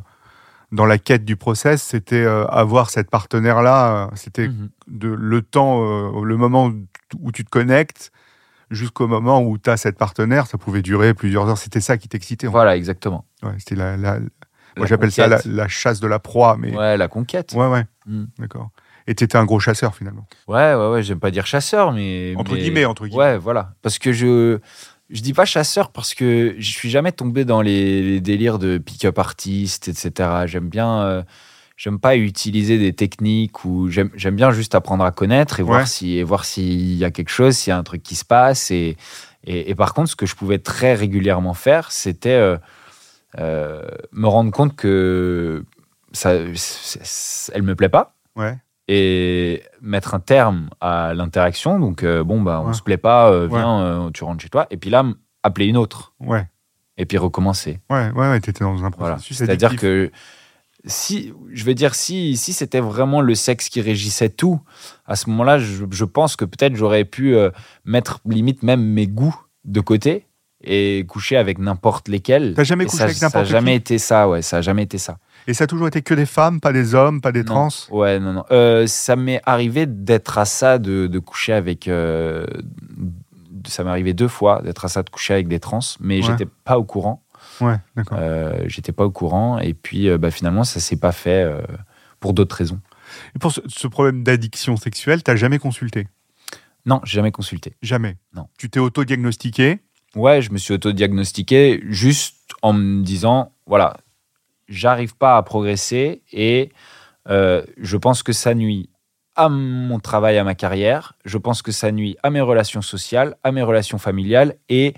dans la quête du process, c'était avoir cette partenaire-là. C'était Mhm. de le temps, le moment où tu te connectes jusqu'au moment où tu as cette partenaire. Ça pouvait durer plusieurs heures. C'était ça qui t'excitait. Voilà, exactement. Ouais, c'était la, la- moi j'appelle ça la, chasse de la proie, mais Ouais, la conquête. ouais, ouais, Mm. d'accord. Et tu étais un gros chasseur finalement. Ouais, ouais, ouais, j'aime pas dire chasseur, mais. Entre mais- guillemets, entre guillemets. Ouais, voilà. Parce que je. Je dis pas chasseur parce que je suis jamais tombé dans les, les délires de pick-up artiste, etc. J'aime bien. euh, J'aime pas utiliser des techniques ou j'aime bien juste apprendre à connaître et Ouais. voir si et voir s'il y a quelque chose, s'il y a un truc qui se passe et, et, et par contre ce que je pouvais très régulièrement faire, c'était euh, euh, me rendre compte que ça, elle me plaît pas Ouais. et mettre un terme à l'interaction. Donc, euh, bon, bah, on Ouais. se plaît pas, viens, tu rentres chez toi. Et puis là, appeler une autre. Ouais, Et puis recommencer. ouais, ouais, ouais, t'étais dans un Voilà. processus. C'est-à-dire que si, je vais dire, si, si c'était vraiment le sexe qui régissait tout, à ce moment-là, je, je pense que peut-être j'aurais pu euh, mettre limite même mes goûts de côté et coucher avec n'importe lesquels. T'as jamais Et couché ça- avec Ça n'importe n'a jamais été ça, ouais, ça a jamais été ça. Et ça a toujours été que des femmes, pas des hommes, pas des Non. trans? Ouais, non, non. Euh, ça m'est arrivé d'être à ça, de, de coucher avec. euh, ça m'est arrivé deux fois d'être à ça, de coucher avec des trans, mais Ouais. j'étais pas au courant. Ouais, d'accord. Euh, j'étais pas au courant, et puis euh, bah, finalement, ça s'est pas fait euh, pour d'autres raisons. Et pour ce, ce problème d'addiction sexuelle, t'as jamais consulté? Non, j'ai jamais consulté. Jamais? Non. Tu t'es auto-diagnostiqué? Ouais, je me suis auto-diagnostiqué juste en me disant voilà, j'arrive pas à progresser et euh, je pense que ça nuit à mon travail, à ma carrière. Je pense que ça nuit à mes relations sociales, à mes relations familiales et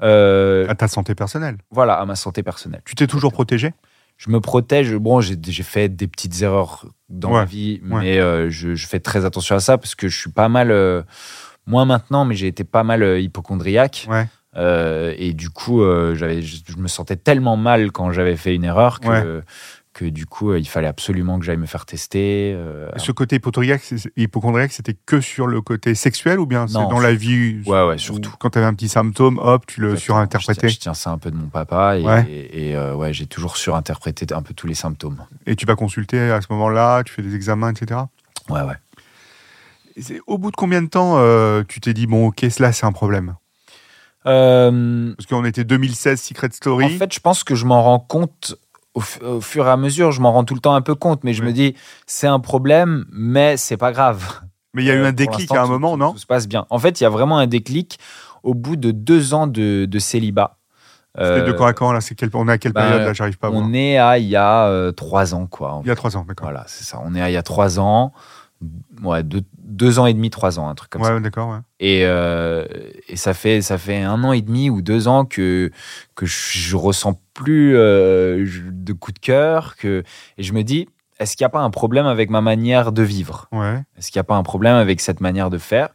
À ta santé personnelle. voilà, à ma santé personnelle. Tu t'es toujours protégé? Je me protège. Bon, j'ai fait des petites erreurs dans Ouais, ma vie, ouais. mais euh, je, je fais très attention à ça parce que je suis pas mal, euh, moins maintenant, mais j'ai été pas mal euh, hypochondriaque. Ouais. Euh, et du coup, euh, j'avais, je, je me sentais tellement mal quand j'avais fait une erreur que. Que du coup, euh, il fallait absolument que j'aille me faire tester. euh, Ce côté hypochondriaque, c'était que sur le côté sexuel ou bien c'est dans la vie Ouais, ouais, surtout. Quand tu avais un petit symptôme, hop, tu le surinterprétais. Je tiens, je tiens ça un peu de mon papa et, Ouais. et, et, euh, ouais, j'ai toujours surinterprété un peu tous les symptômes. Et tu vas consulter à ce moment-là, tu fais des examens, etc. Ouais, ouais. Et au bout de combien de temps euh, tu t'es dit, bon, ok, cela c'est un problème? Euh, Parce qu'on était 2016 Secret Story. En fait, je pense que je m'en rends compte au, fu- au fur et à mesure. Je m'en rends tout le temps un peu compte, mais je Oui. me dis, c'est un problème, mais c'est pas grave. mais il y a eu Euh, un déclic à un moment, tout- non Tout se passe bien. En fait, il y a vraiment un déclic au bout de deux ans de, de célibat. C'était de Euh, quand à quand là c'est quel... On est à quelle bah, période là J'arrive pas à voir. on est à il y a euh, trois ans, quoi. Il y a trois ans, d'accord. Voilà, c'est ça. On est à il y a trois ans. Ouais, deux, deux ans et demi, trois ans, un truc comme ça. Ouais, d'accord. Ouais. Et, euh, et ça fait ça fait un an et demi ou deux ans que que je, ressens plus euh, de coup de cœur que et je me dis est-ce qu'il n'y a pas un problème avec ma manière de vivre? Ouais. Est-ce qu'il n'y a pas un problème avec cette manière de faire?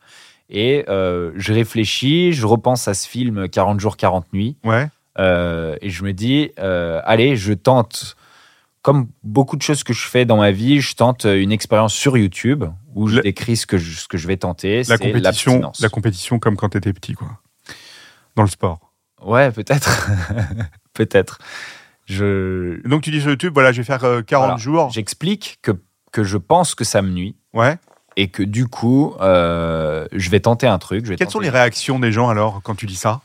Et euh, je réfléchis, je repense à ce film 40 jours 40 nuits Ouais. et je me dis allez je tente comme beaucoup de choses que je fais dans ma vie, je tente une expérience sur YouTube où je La- décris ce que je, ce que je vais tenter. La compétition, la compétition comme quand t'étais petit, quoi. Dans le sport. Ouais, peut-être. peut-être. Je, donc tu dis sur YouTube, voilà, je vais faire euh, 40 Voilà. jours. j'explique que, que je pense que ça me nuit Ouais. et que du coup, euh, je vais tenter un truc. Je vais Quelles sont les réactions des gens alors quand tu dis ça?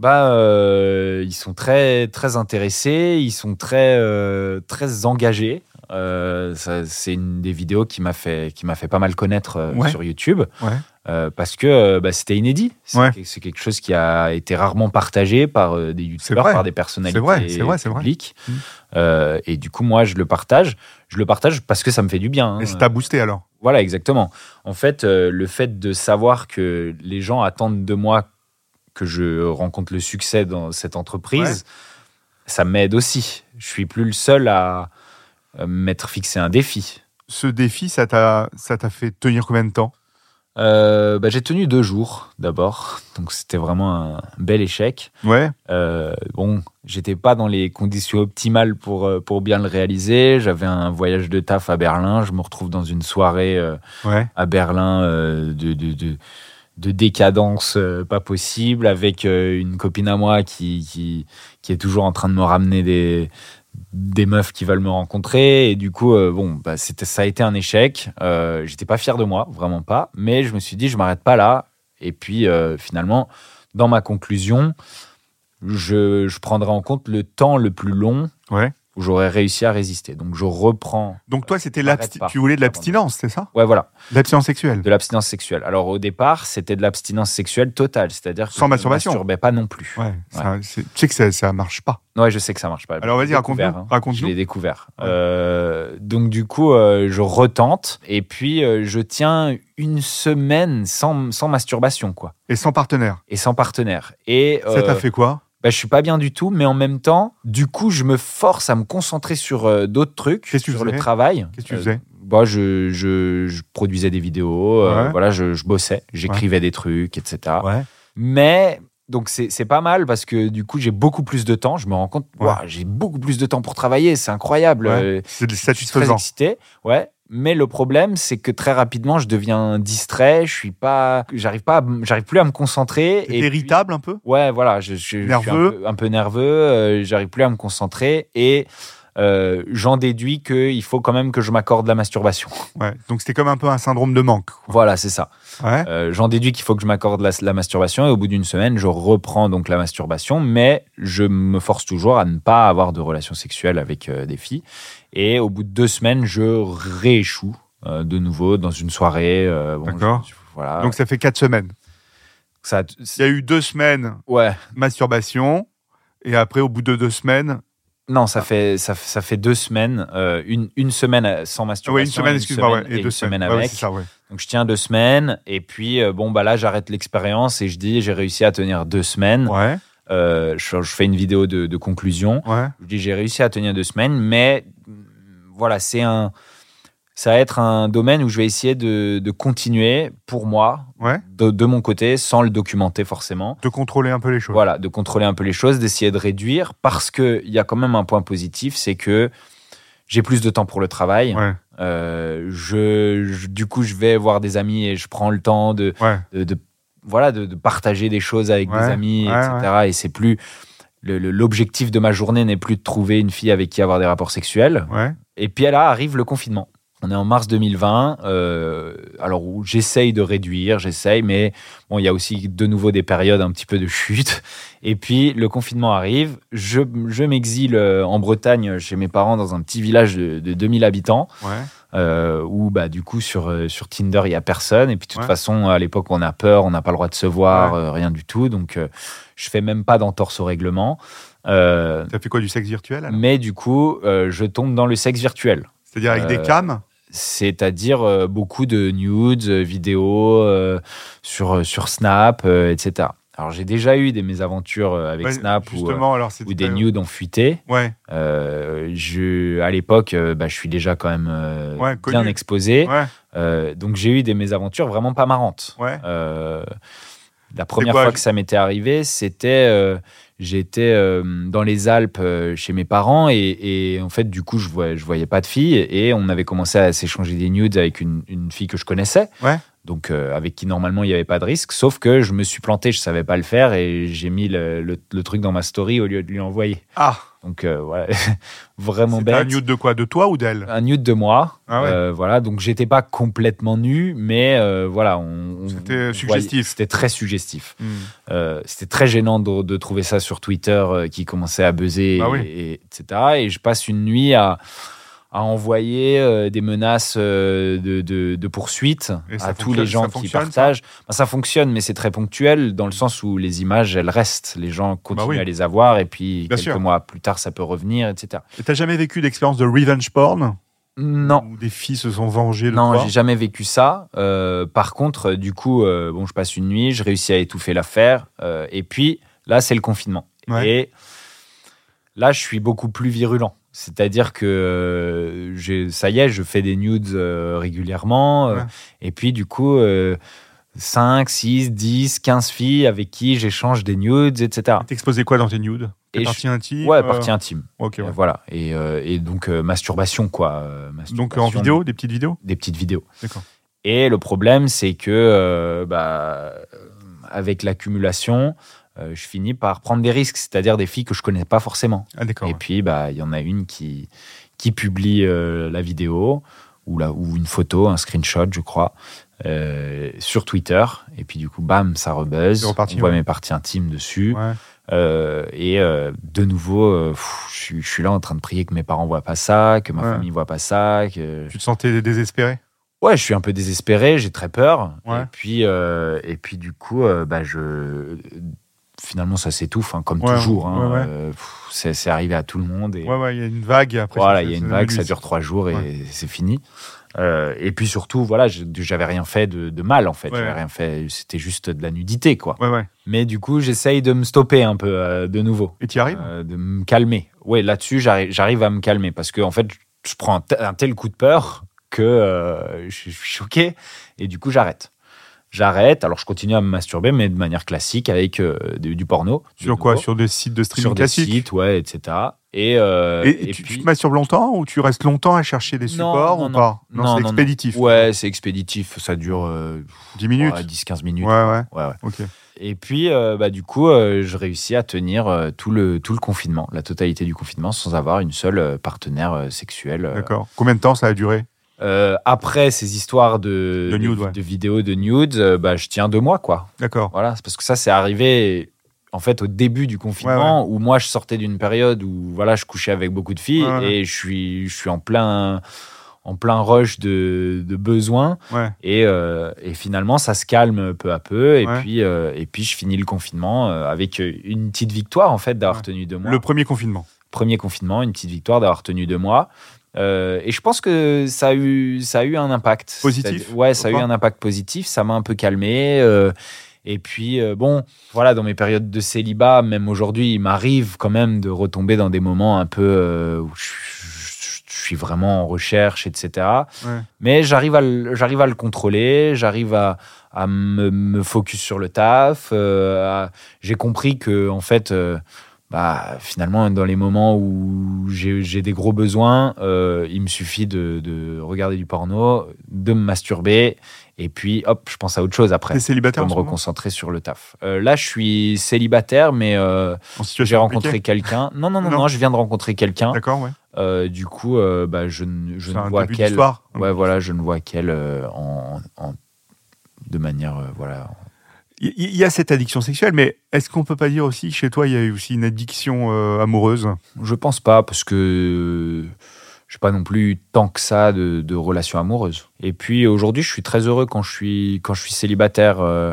Bah, euh, ils sont très, très intéressés, ils sont très, euh, très engagés. Euh, c'est une des vidéos qui m'a fait, qui m'a fait pas mal connaître Ouais. sur YouTube. Ouais. Parce que bah, c'était inédit. C'est, Ouais. quelque chose qui a été rarement partagé par des youtubeurs, par des personnalités vrai, vrai, publiques. Mm. Et du coup, moi, je le partage. Je le partage parce que ça me fait du bien. hein. Et ça t'a boosté alors Voilà, exactement. En fait, le fait de savoir que les gens attendent de moi que je rencontre le succès dans cette entreprise, ça m'aide aussi. Je suis plus le seul à euh, m'être fixé un défi. Ce défi, ça t'a ça t'a fait tenir combien de temps? Euh, bah, j'ai tenu deux jours d'abord, donc c'était vraiment un bel échec. Ouais. Euh, bon, j'étais pas dans les conditions optimales pour, pour bien le réaliser. J'avais un voyage de taf à Berlin. Je me retrouve dans une soirée euh, Ouais. à Berlin de, de, de, de décadence euh, pas possible avec euh, une copine à moi qui, qui, est toujours en train de me ramener des, des meufs qui veulent me rencontrer. Et du coup euh, bon bah, ça a été un échec. J'étais pas fier de moi vraiment pas. Mais je me suis dit je m'arrête pas là. Et puis finalement dans ma conclusion je, je prendrai en compte le temps le plus long Ouais. Où j'aurais réussi à résister donc je reprends Donc toi, c'était tu voulais de l'abstinence, c'est ça? Ouais voilà De L'abstinence sexuelle. de l'abstinence sexuelle. Alors au départ, c'était de l'abstinence sexuelle totale, c'est-à-dire que Sans je masturbation. masturbais pas non plus. Ouais. ça- tu sais que ça, ça marche pas. Ouais, je sais que ça marche pas. Alors vas-y, raconte-nous. hein. Raconte-nous. Je l'ai découvert. Ouais. Euh, donc du coup, euh, je retente et puis euh, je tiens une semaine sans, sans masturbation quoi Et sans partenaire. et sans partenaire. Et Ça t'a fait quoi? Bah, je suis pas bien du tout, mais en même temps, du coup, je me force à me concentrer sur euh, d'autres trucs, que tu sur le travail. Qu'est-ce que tu Euh, faisais bah, je, je, je produisais des vidéos, euh, Ouais. voilà, je, je bossais, j'écrivais des trucs, etc. Ouais. Mais donc c'est pas mal parce que du coup j'ai beaucoup plus de temps. Je me rends compte, Ouais. J'ai beaucoup plus de temps pour travailler, c'est incroyable. Ouais. C'est suis très satisfaisant. excité, ouais. Mais le problème, c'est que très rapidement, je deviens distrait. Je suis pas, j'arrive pas, j'arrive plus à me concentrer. Et puis- irritable un peu? Ouais, voilà, je, je- je suis un Nerveux? peu, un peu nerveux. euh, j'arrive plus à me concentrer et euh, j'en déduis qu'il faut quand même que je m'accorde la masturbation. Ouais. Donc c'était comme un peu un syndrome de manque. Voilà, c'est ça. Ouais. Euh, J'en déduis qu'il faut que je m'accorde la, la masturbation et au bout d'une semaine, je reprends donc la masturbation, mais je me force toujours à ne pas avoir de relations sexuelles avec euh, des filles. Et au bout de deux semaines, je rééchoue euh, de nouveau dans une soirée. euh, bon, D'accord. je- Voilà. Donc ça fait quatre semaines. ça, Il y a eu deux semaines ouais. masturbation et après au bout de deux semaines, Non, ça fait, ça, fait deux semaines, euh, une, une semaine sans masturbation. Oui, une semaine, excuse-moi, ouais, et, et deux une semaine semaines. Ouais, avec. ça, ouais. Donc je tiens deux semaines, et puis bon, bah là, j'arrête l'expérience et je dis, j'ai réussi à tenir deux semaines. Ouais, Euh, je, je fais une vidéo de, de conclusion. ouais. Je dis, j'ai réussi à tenir deux semaines, mais voilà, c'est un. Ça va être un domaine où je vais essayer de, de continuer pour moi, Ouais. de, de mon côté, sans le documenter forcément. De contrôler un peu les choses. Voilà, de contrôler un peu les choses, d'essayer de réduire, parce qu'il y a quand même un point positif, c'est que j'ai plus de temps pour le travail. Ouais, Euh, je, je- du coup, je vais voir des amis et je prends le temps de, ouais. de, de- voilà, de, de partager des choses avec Ouais, des amis, ouais, etc. Et c'est plus l'objectif de ma journée n'est plus de trouver une fille avec qui avoir des rapports sexuels. Et puis là arrive le confinement. On est en mars 2020, euh, alors où j'essaye de réduire, j'essaye, mais bon, il y a aussi de nouveau des périodes un petit peu de chute. Et puis le confinement arrive, je, je m'exile euh, en Bretagne chez mes parents dans un petit village de, de 2000 habitants, ouais. Euh, où bah, du coup sur, euh, sur Tinder il y a personne. Et puis de toute Ouais. façon, à l'époque on a peur, on n'a pas le droit de se voir, Ouais. euh, rien du tout. Donc euh, je fais même pas d'entorse au règlement. Euh, T'as fait quoi, du sexe virtuel alors? mais du coup, euh, je tombe dans le sexe virtuel C'est-à-dire avec des Euh, cams? c'est-à-dire euh, beaucoup de nudes, euh, vidéos euh, sur, euh, sur Snap, euh, etc. Alors j'ai déjà eu des mésaventures euh, avec Ouais, Snap ou, euh, alors ou des nudes ont fuité. Ouais, Euh, je, à l'époque, bah, je suis déjà quand même euh, Ouais, bien exposé. ouais, Euh, donc j'ai eu des mésaventures vraiment pas marrantes. ouais. La première quoi, fois que ça m'était arrivé, c'était j'étais euh, dans les Alpes euh, chez mes parents et, et en fait du coup je voyais, je voyais pas de fille et on avait commencé à s'échanger des nudes avec une, une fille que je connaissais. Ouais. Donc euh, avec qui normalement il n'y avait pas de risque, sauf que je me suis planté, je savais pas le faire et j'ai mis le, le- le truc dans ma story au lieu de lui envoyer. Ah, Donc euh, voilà, vraiment bête un nude de quoi? De toi ou d'elle? Un nude de moi. Ah ouais. Euh, voilà, donc j'étais pas complètement nu, mais voilà, on, C'était on suggestif. C'était très suggestif. Hmm. C'était très gênant de, de trouver ça sur Twitter qui commençait à buzzer, Bah et, oui. et- etc. Et je passe une nuit à, à envoyer euh, des menaces euh, de, de, de poursuite à tous les gens qui ça partagent. Ça fonctionne, mais c'est très ponctuel dans le sens où les images, elles restent. Les gens continuent Bah oui. à les avoir et puis Bien quelques sûr. mois plus tard, ça peut revenir, etc. Et t'as jamais vécu d'expérience de revenge porn? Non. Où des filles se sont vengées de Non, j'ai jamais vécu ça. Euh, par contre, du coup, bon, je passe une nuit, je réussis à étouffer l'affaire, et puis là, c'est le confinement. Ouais. Et là, je suis beaucoup plus virulent. C'est-à-dire que euh, ça y est, je fais des nudes euh, régulièrement, euh, Ouais. et puis du coup, euh, 5, 6, 10, 15 filles avec qui j'échange des nudes, etc. T'exposais quoi dans tes nudes? Et je- parties intimes Ouais, euh, partie intime. Ok, ouais. Voilà. Et, euh, et donc, euh, masturbation, quoi. Donc en vidéo, des petites vidéos? Des petites vidéos. D'accord. Et le problème, c'est que bah, avec l'accumulation, euh, je finis par prendre des risques, c'est-à-dire des filles que je connais pas forcément. Ah. Et ouais. puis, bah, il y en a une qui, qui publie euh, la vidéo ou, la, ou une photo, un screenshot, je crois, euh, sur Twitter. Et puis, du coup, bam, ça rebuzz. Reparti, On voit ouais. mes parties intimes dessus. Ouais. Euh, et euh, de nouveau, euh, pff, je, suis- je suis là en train de prier que mes parents voient pas ça, que ma Ouais. famille voit pas ça, que Tu te sentais désespéré? Ouais, je suis un peu désespéré, j'ai très peur. Ouais. Et puis, et puis du coup, bah, je finalement ça s'étouffe, hein, comme Ouais, toujours. hein. ouais, ouais. Euh, c'est arrivé à tout le monde. Et Ouais, ouais, il y a une vague après. voilà, il y a une vague, ça dure trois jours et c'est fini. Euh, et puis surtout, voilà, j'avais rien fait de, de mal en fait. J'avais rien fait. C'était juste de la nudité, quoi. Ouais, ouais. Mais du coup, j'essaye de me stopper un peu euh, de nouveau. Et tu y arrives de me calmer. Ouais, là-dessus, j'arrive à me calmer parce que en fait, je prends un, te- un tel coup de peur que je suis choqué et du coup, j'arrête. J'arrête. Alors, je continue à me masturber, mais de manière classique avec euh, du, du porno. Sur quoi? nouveau. Sur des sites de streaming Sur des classiques? sites, ouais, etc. Et, euh, Et, et tu, puis, tu te masturbes longtemps ou tu restes longtemps à chercher des supports non, ou non. pas? Non, c'est expéditif. ouais, c'est expéditif. Ça dure euh, 10 minutes? ouais, 10-15 minutes. Ouais, ouais. Ouais, ouais. Et puis, euh, bah, du coup, je réussis à tenir tout, le, tout le confinement, la totalité du confinement, sans avoir une seule partenaire sexuelle. D'accord. Combien de temps ça a duré? Euh, après ces histoires de, De nudes, ouais. de vidéos de nudes, euh, bah, je tiens deux mois, quoi. D'accord. Voilà, c'est parce que ça, c'est arrivé en fait au début du confinement où moi je sortais d'une période où voilà je couchais avec beaucoup de filles et je suis je suis en plein en plein rush de, de besoins. Et, euh, et finalement, ça se calme peu à peu. Et, puis, et puis, je finis le confinement avec une petite victoire, en fait, d'avoir tenu deux mois. Le premier confinement. Premier confinement, une petite victoire d'avoir tenu deux mois. Euh, et je pense que ça a eu, ça a eu un impact. Positif, Ouais, ça a eu un impact positif. Ça m'a un peu calmé. euh, et puis, euh, bon, voilà, dans mes périodes de célibat, même aujourd'hui, il m'arrive quand même de retomber dans des moments un peu où je, suis vraiment en recherche, etc. Ouais. Mais j'arrive à, j'arrive à le contrôler, j'arrive à, à me, me focus sur le taf. j'ai compris que, en fait, bah, finalement, dans les moments où j'ai des gros besoins, euh, il me suffit de, de regarder du porno, de me masturber, et puis hop, je pense à autre chose après. T'es célibataire en me reconcentrer sur le taf. Euh, là, je suis célibataire, mais euh, j'ai rencontré quelqu'un. Non, non, non, Non. non, je viens de rencontrer quelqu'un. D'accord, ouais. Du coup, bah, je, ne- je vois qu'elle. Ouais, voilà, je ne vois qu'elle en, en- de manière, voilà. Il y a cette addiction sexuelle, mais est-ce qu'on peut pas dire aussi que chez toi, il y a aussi une addiction euh, amoureuse? Je pense pas parce que je n'ai pas non plus tant que ça de, de relations amoureuses. Et puis aujourd'hui, je suis très heureux quand je suis quand je suis célibataire. Euh,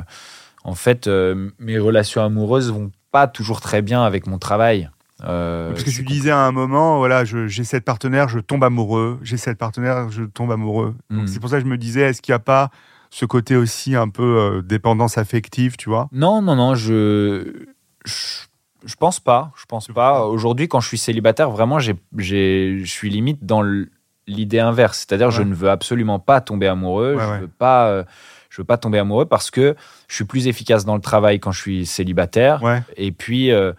en fait, euh, mes relations amoureuses vont pas toujours très bien avec mon travail. Euh, Parce que tu disais à un moment, voilà, j'ai cette partenaire, je tombe amoureux. J'ai cette partenaire, je tombe amoureux. Donc, Mm. C'est pour ça que je me disais, est-ce qu'il n'y a pas ce côté aussi un peu euh, dépendance affective, tu vois? Non, non, non, je, je, je pense pas. Je pense pas. Aujourd'hui, quand je suis célibataire, vraiment, j'ai, j'ai, je suis limite dans l'idée inverse. C'est-à-dire, je ne veux absolument pas tomber amoureux. Ouais, je ouais. veux pas, euh, je veux pas tomber amoureux parce que je suis plus efficace dans le travail quand je suis célibataire. Et puis, euh,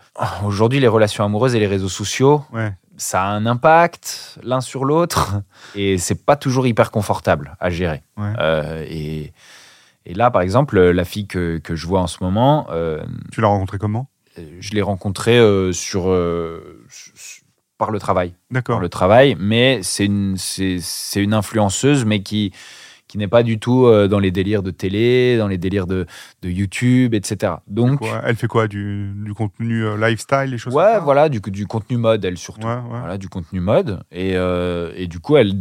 aujourd'hui, les relations amoureuses et les réseaux sociaux. Ça a un impact l'un sur l'autre et c'est pas toujours hyper confortable à gérer. Ouais. Euh, et, et là, par exemple, la fille que, que je vois en ce moment, euh, Tu l'as rencontré comment? je l'ai rencontrée euh, sur, euh, par le travail. Par D'accord. le travail, mais c'est une, c'est une influenceuse, mais qui, qui n'est pas du tout euh, dans les délires de télé, dans les délires de, de YouTube, etc. Donc, Quoi? Elle fait quoi? Du, du contenu euh, lifestyle, les choses ouais, comme voilà, du, du contenu mode, elle surtout. Ouais, ouais. Voilà, du contenu mode. Et, euh, et du coup, elle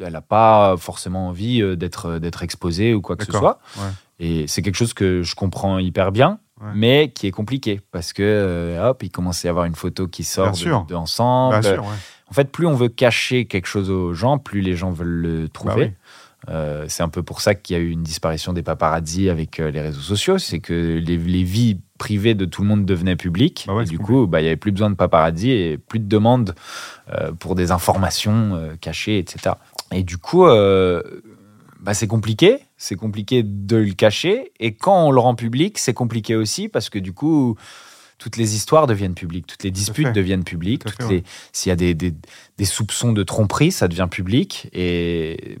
elle n'a pas forcément envie d'être, d'être exposée ou quoi que ce soit. ouais. Et c'est quelque chose que je comprends hyper bien, Ouais. mais qui est compliqué. Parce que, euh, hop, il commence à y avoir une photo qui sort Bien de, de ensemble. Bien sûr, ouais. En fait, plus on veut cacher quelque chose aux gens, plus les gens veulent le trouver. Bah oui. Euh, c'est un peu pour ça qu'il y a eu une disparition des paparazzi avec euh, les réseaux sociaux. C'est que les, les vies privées de tout le monde devenaient publiques. Bah ouais, et c'est du coup, bah, il n'y avait plus besoin de paparazzi et plus de demandes euh, pour des informations cachées, etc. Et du coup, bah, c'est compliqué. C'est compliqué de le cacher. Et quand on le rend public, c'est compliqué aussi parce que du coup, toutes les histoires deviennent publiques, toutes les disputes deviennent publiques. S'il y a des, des- des soupçons de tromperie, ça devient public. Et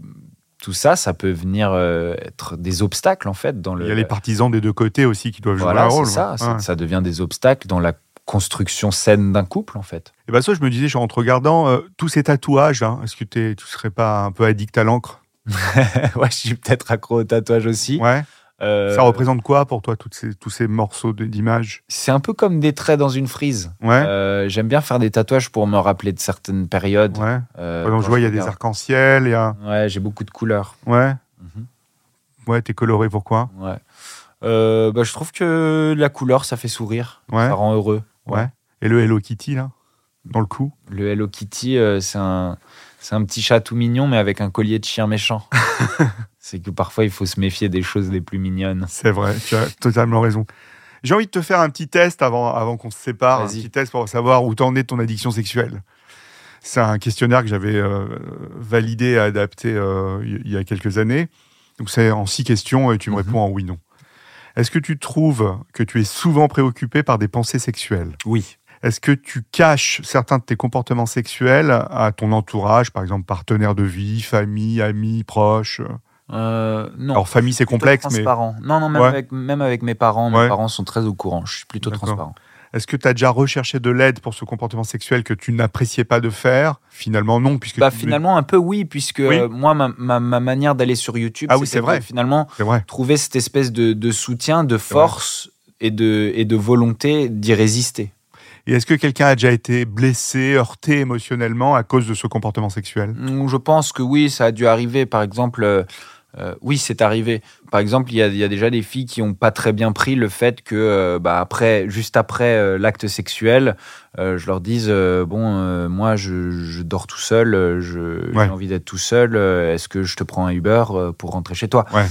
tout ça, ça peut venir euh, être des obstacles en fait dans le. Il y a les partisans des deux côtés aussi qui doivent jouer un rôle. ça. ouais. ça- Ouais. Ça devient des obstacles dans la construction saine d'un couple en fait. Et bah ça, je me disais, en te regardant, euh, tous ces tatouages, hein, est-ce que t'es- tu serais pas un peu addict à l'encre? Ouais, je suis peut-être accro au tatouage aussi. Ouais. Euh, Ça représente quoi pour toi, toutes ces, tous ces morceaux d'images? C'est un peu comme des traits dans une frise. Ouais. Euh, J'aime bien faire des tatouages pour me rappeler de certaines périodes. ouais. Euh, quand je vois, il y a des arcs-en-ciel, a. Ouais, j'ai beaucoup de couleurs. Ouais. Mhm. Ouais, t'es coloré, pourquoi Ouais. Bah, je trouve que la couleur, ça fait sourire. Ouais. Ça rend heureux. Ouais. Et le Hello Kitty, là? Dans le cou? Le Hello Kitty, c'est un, c'est un petit chat tout mignon, mais avec un collier de chien méchant. c'est que parfois, il faut se méfier des choses les plus mignonnes. C'est vrai, tu as totalement raison. J'ai envie de te faire un petit test avant, avant qu'on se sépare, un petit test pour savoir où t'en es de ton addiction sexuelle. C'est un questionnaire que j'avais euh, validé et adapté euh, il y a quelques années. Donc c'est en six questions et tu me Mhm. réponds en oui non. Est-ce que tu trouves que tu es souvent préoccupé par des pensées sexuelles? Oui. Est-ce que tu caches certains de tes comportements sexuels à ton entourage, par exemple partenaire de vie, famille, amis, proches? Euh, non. Alors famille c'est complexe, mais transparent. Non, non, même, Ouais. avec, même avec mes parents, mes Ouais. parents sont très au courant. Je suis plutôt transparent. Est-ce que tu as déjà recherché de l'aide pour ce comportement sexuel que tu n'appréciais pas de faire? Finalement, non, puisque Bah, tu- finalement, un peu oui, puisque Oui. euh, moi, ma, ma- ma manière d'aller sur YouTube, Ah oui, c'est vrai. Finalement, vrai. trouver cette espèce de, de soutien, de force et de, et de volonté d'y résister. Et est-ce que quelqu'un a déjà été blessé, heurté émotionnellement à cause de ce comportement sexuel? Mm, Je pense que oui, ça a dû arriver. Par exemple, euh, oui, c'est arrivé. Par exemple, il y, a, il y a déjà des filles qui n'ont pas très bien pris le fait que, euh, bah, après, juste après euh, l'acte sexuel, je leur dise bon, moi, je, je dors tout seul, Ouais. j'ai envie d'être tout seul. Est-ce que je te prends un Uber pour rentrer chez toi? Ouais.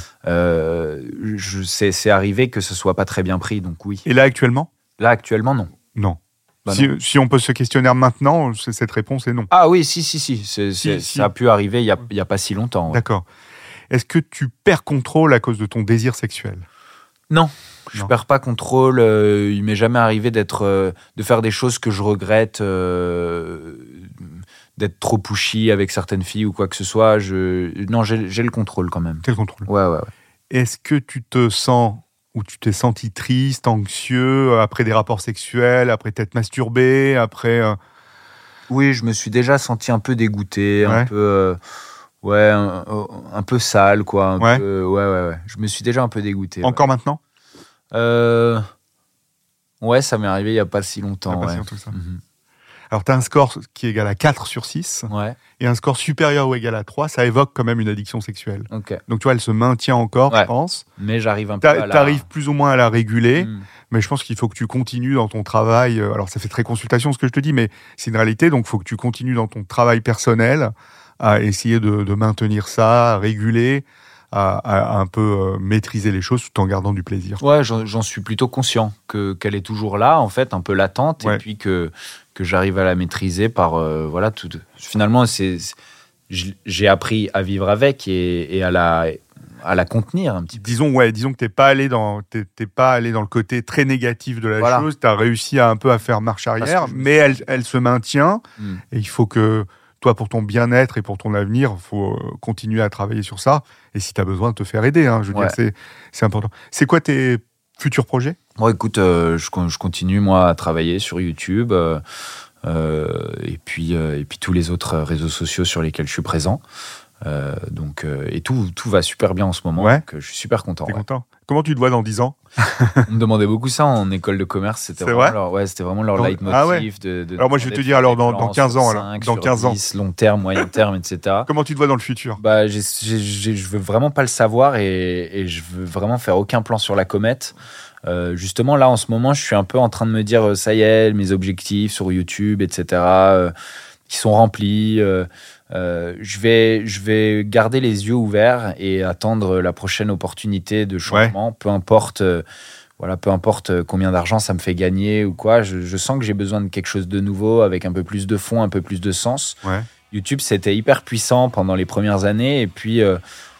C'est c'est arrivé que ce soit pas très bien pris, donc oui. Et là, actuellement? Là, actuellement, non. Non. Bah si, on pose ce questionnaire maintenant, cette réponse est non. Ah oui, si, si, si. c'est- c'est- si. Ça a pu arriver il y a, pas si longtemps. ouais. D'accord. Est-ce que tu perds contrôle à cause de ton désir sexuel? Non, je Non. perds pas contrôle. euh, il m'est jamais arrivé d'être, euh, de faire des choses que je regrette, euh, d'être trop pushy avec certaines filles ou quoi que ce soit. Je, non, j'ai le contrôle quand même. Quel contrôle Ouais, ouais, ouais. Est-ce que tu te sens ou tu t'es senti triste, anxieux après des rapports sexuels, après t'être masturbé, après euh, Oui, je me suis déjà senti un peu dégoûté, Ouais. un peu, ouais, un, un peu sale, quoi. un Ouais. peu- ouais, ouais, ouais. Je me suis déjà un peu dégoûté. ouais. encore maintenant? Euh, Ouais, ça m'est arrivé il y a pas si longtemps. Ah, pas si ouais. longtemps que ça. Mhm. Alors tu as un score qui est égal à 4 sur 6 Ouais, et un score supérieur ou égal à 3, ça évoque quand même une addiction sexuelle. ok. Donc tu vois, elle se maintient encore, je pense. Mais j'arrive un peu à la... T'arrives plus ou moins à la réguler. Mm. Mais je pense qu'il faut que tu continues dans ton travail. euh, Alors, ça fait très consultation ce que je te dis, mais c'est une réalité. Donc, il faut que tu continues dans ton travail personnel à essayer de, de maintenir ça, à réguler, à, à un peu euh, maîtriser les choses tout en gardant du plaisir. Ouais, j'en suis plutôt conscient que qu'elle est toujours là, en fait, un peu latente, Ouais. et puis que que j'arrive à la maîtriser par euh, voilà tout. Finalement, c'est j'ai appris à vivre avec et, et à la à la contenir un petit peu. Disons, ouais, disons que t'es pas allé dans, t'es pas allé dans le côté très négatif de la Voilà. chose. Tu as réussi à un peu à faire marche arrière, mais elle, elle se maintient. Mm. Et il faut que toi, pour ton bien-être et pour ton avenir, il faut euh, continuer à travailler sur ça. Et si tu as besoin de te faire aider, hein, je veux Ouais. dire, c'est- important. C'est quoi tes futurs projets? Bon, écoute, euh, je, je continue moi à travailler sur YouTube. euh, euh, et puis et puis tous les autres réseaux sociaux sur lesquels je suis présent. Donc et tout tout va super bien en ce moment. Ouais. Donc, je suis super content. T'es ouais. content? Comment tu te vois dans 10 ans? On me demandait beaucoup ça en école de commerce. C'était C'est vraiment, vrai leur, ouais, vraiment leur Dans- leitmotiv. Ah ouais. de, de Alors moi, je vais te dire, alors, dans- dans 15 sur ans, alors. 5, Dans sur 15 ans. 10, long terme, moyen terme, etc. Comment tu te vois dans le futur? Bah, j'ai- je veux vraiment pas le savoir et, et je veux vraiment faire aucun plan sur la comète. Euh, justement, là, en ce moment, je suis un peu en train de me dire, euh, ça y est, mes objectifs sur YouTube, etc., euh, qui sont remplis. euh, euh, je, vais, je vais garder les yeux ouverts et attendre la prochaine opportunité de changement, peu importe. euh, voilà, peu importe euh, combien d'argent ça me fait gagner ou quoi, je, je sens que j'ai besoin de quelque chose de nouveau, avec un peu plus de fond, un peu plus de sens. Ouais. YouTube, c'était hyper puissant pendant les premières années. Et puis euh,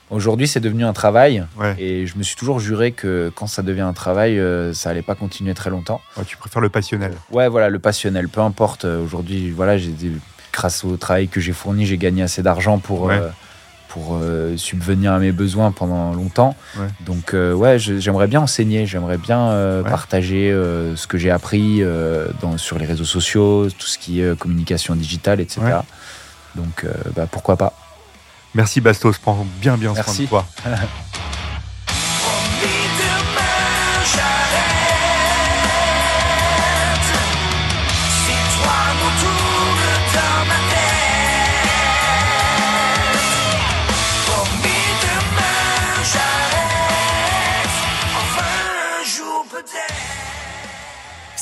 aujourd'hui, c'est devenu un travail. Ouais. Et je me suis toujours juré que quand ça devient un travail, euh, ça allait pas continuer très longtemps. Ouais, Tu préfères le passionnel Ouais, voilà, le passionnel, peu importe. Aujourd'hui, voilà, j'ai des- grâce au travail que j'ai fourni, j'ai gagné assez d'argent pour, Ouais. euh, pour euh, subvenir à mes besoins pendant longtemps. Ouais. Donc, euh, ouais, j'aimerais bien enseigner, j'aimerais bien Ouais. partager ce que j'ai appris dans, sur les réseaux sociaux, tout ce qui est communication digitale, etc. Donc, bah, pourquoi pas. Merci Bastos, prends bien bien soin Merci. de toi.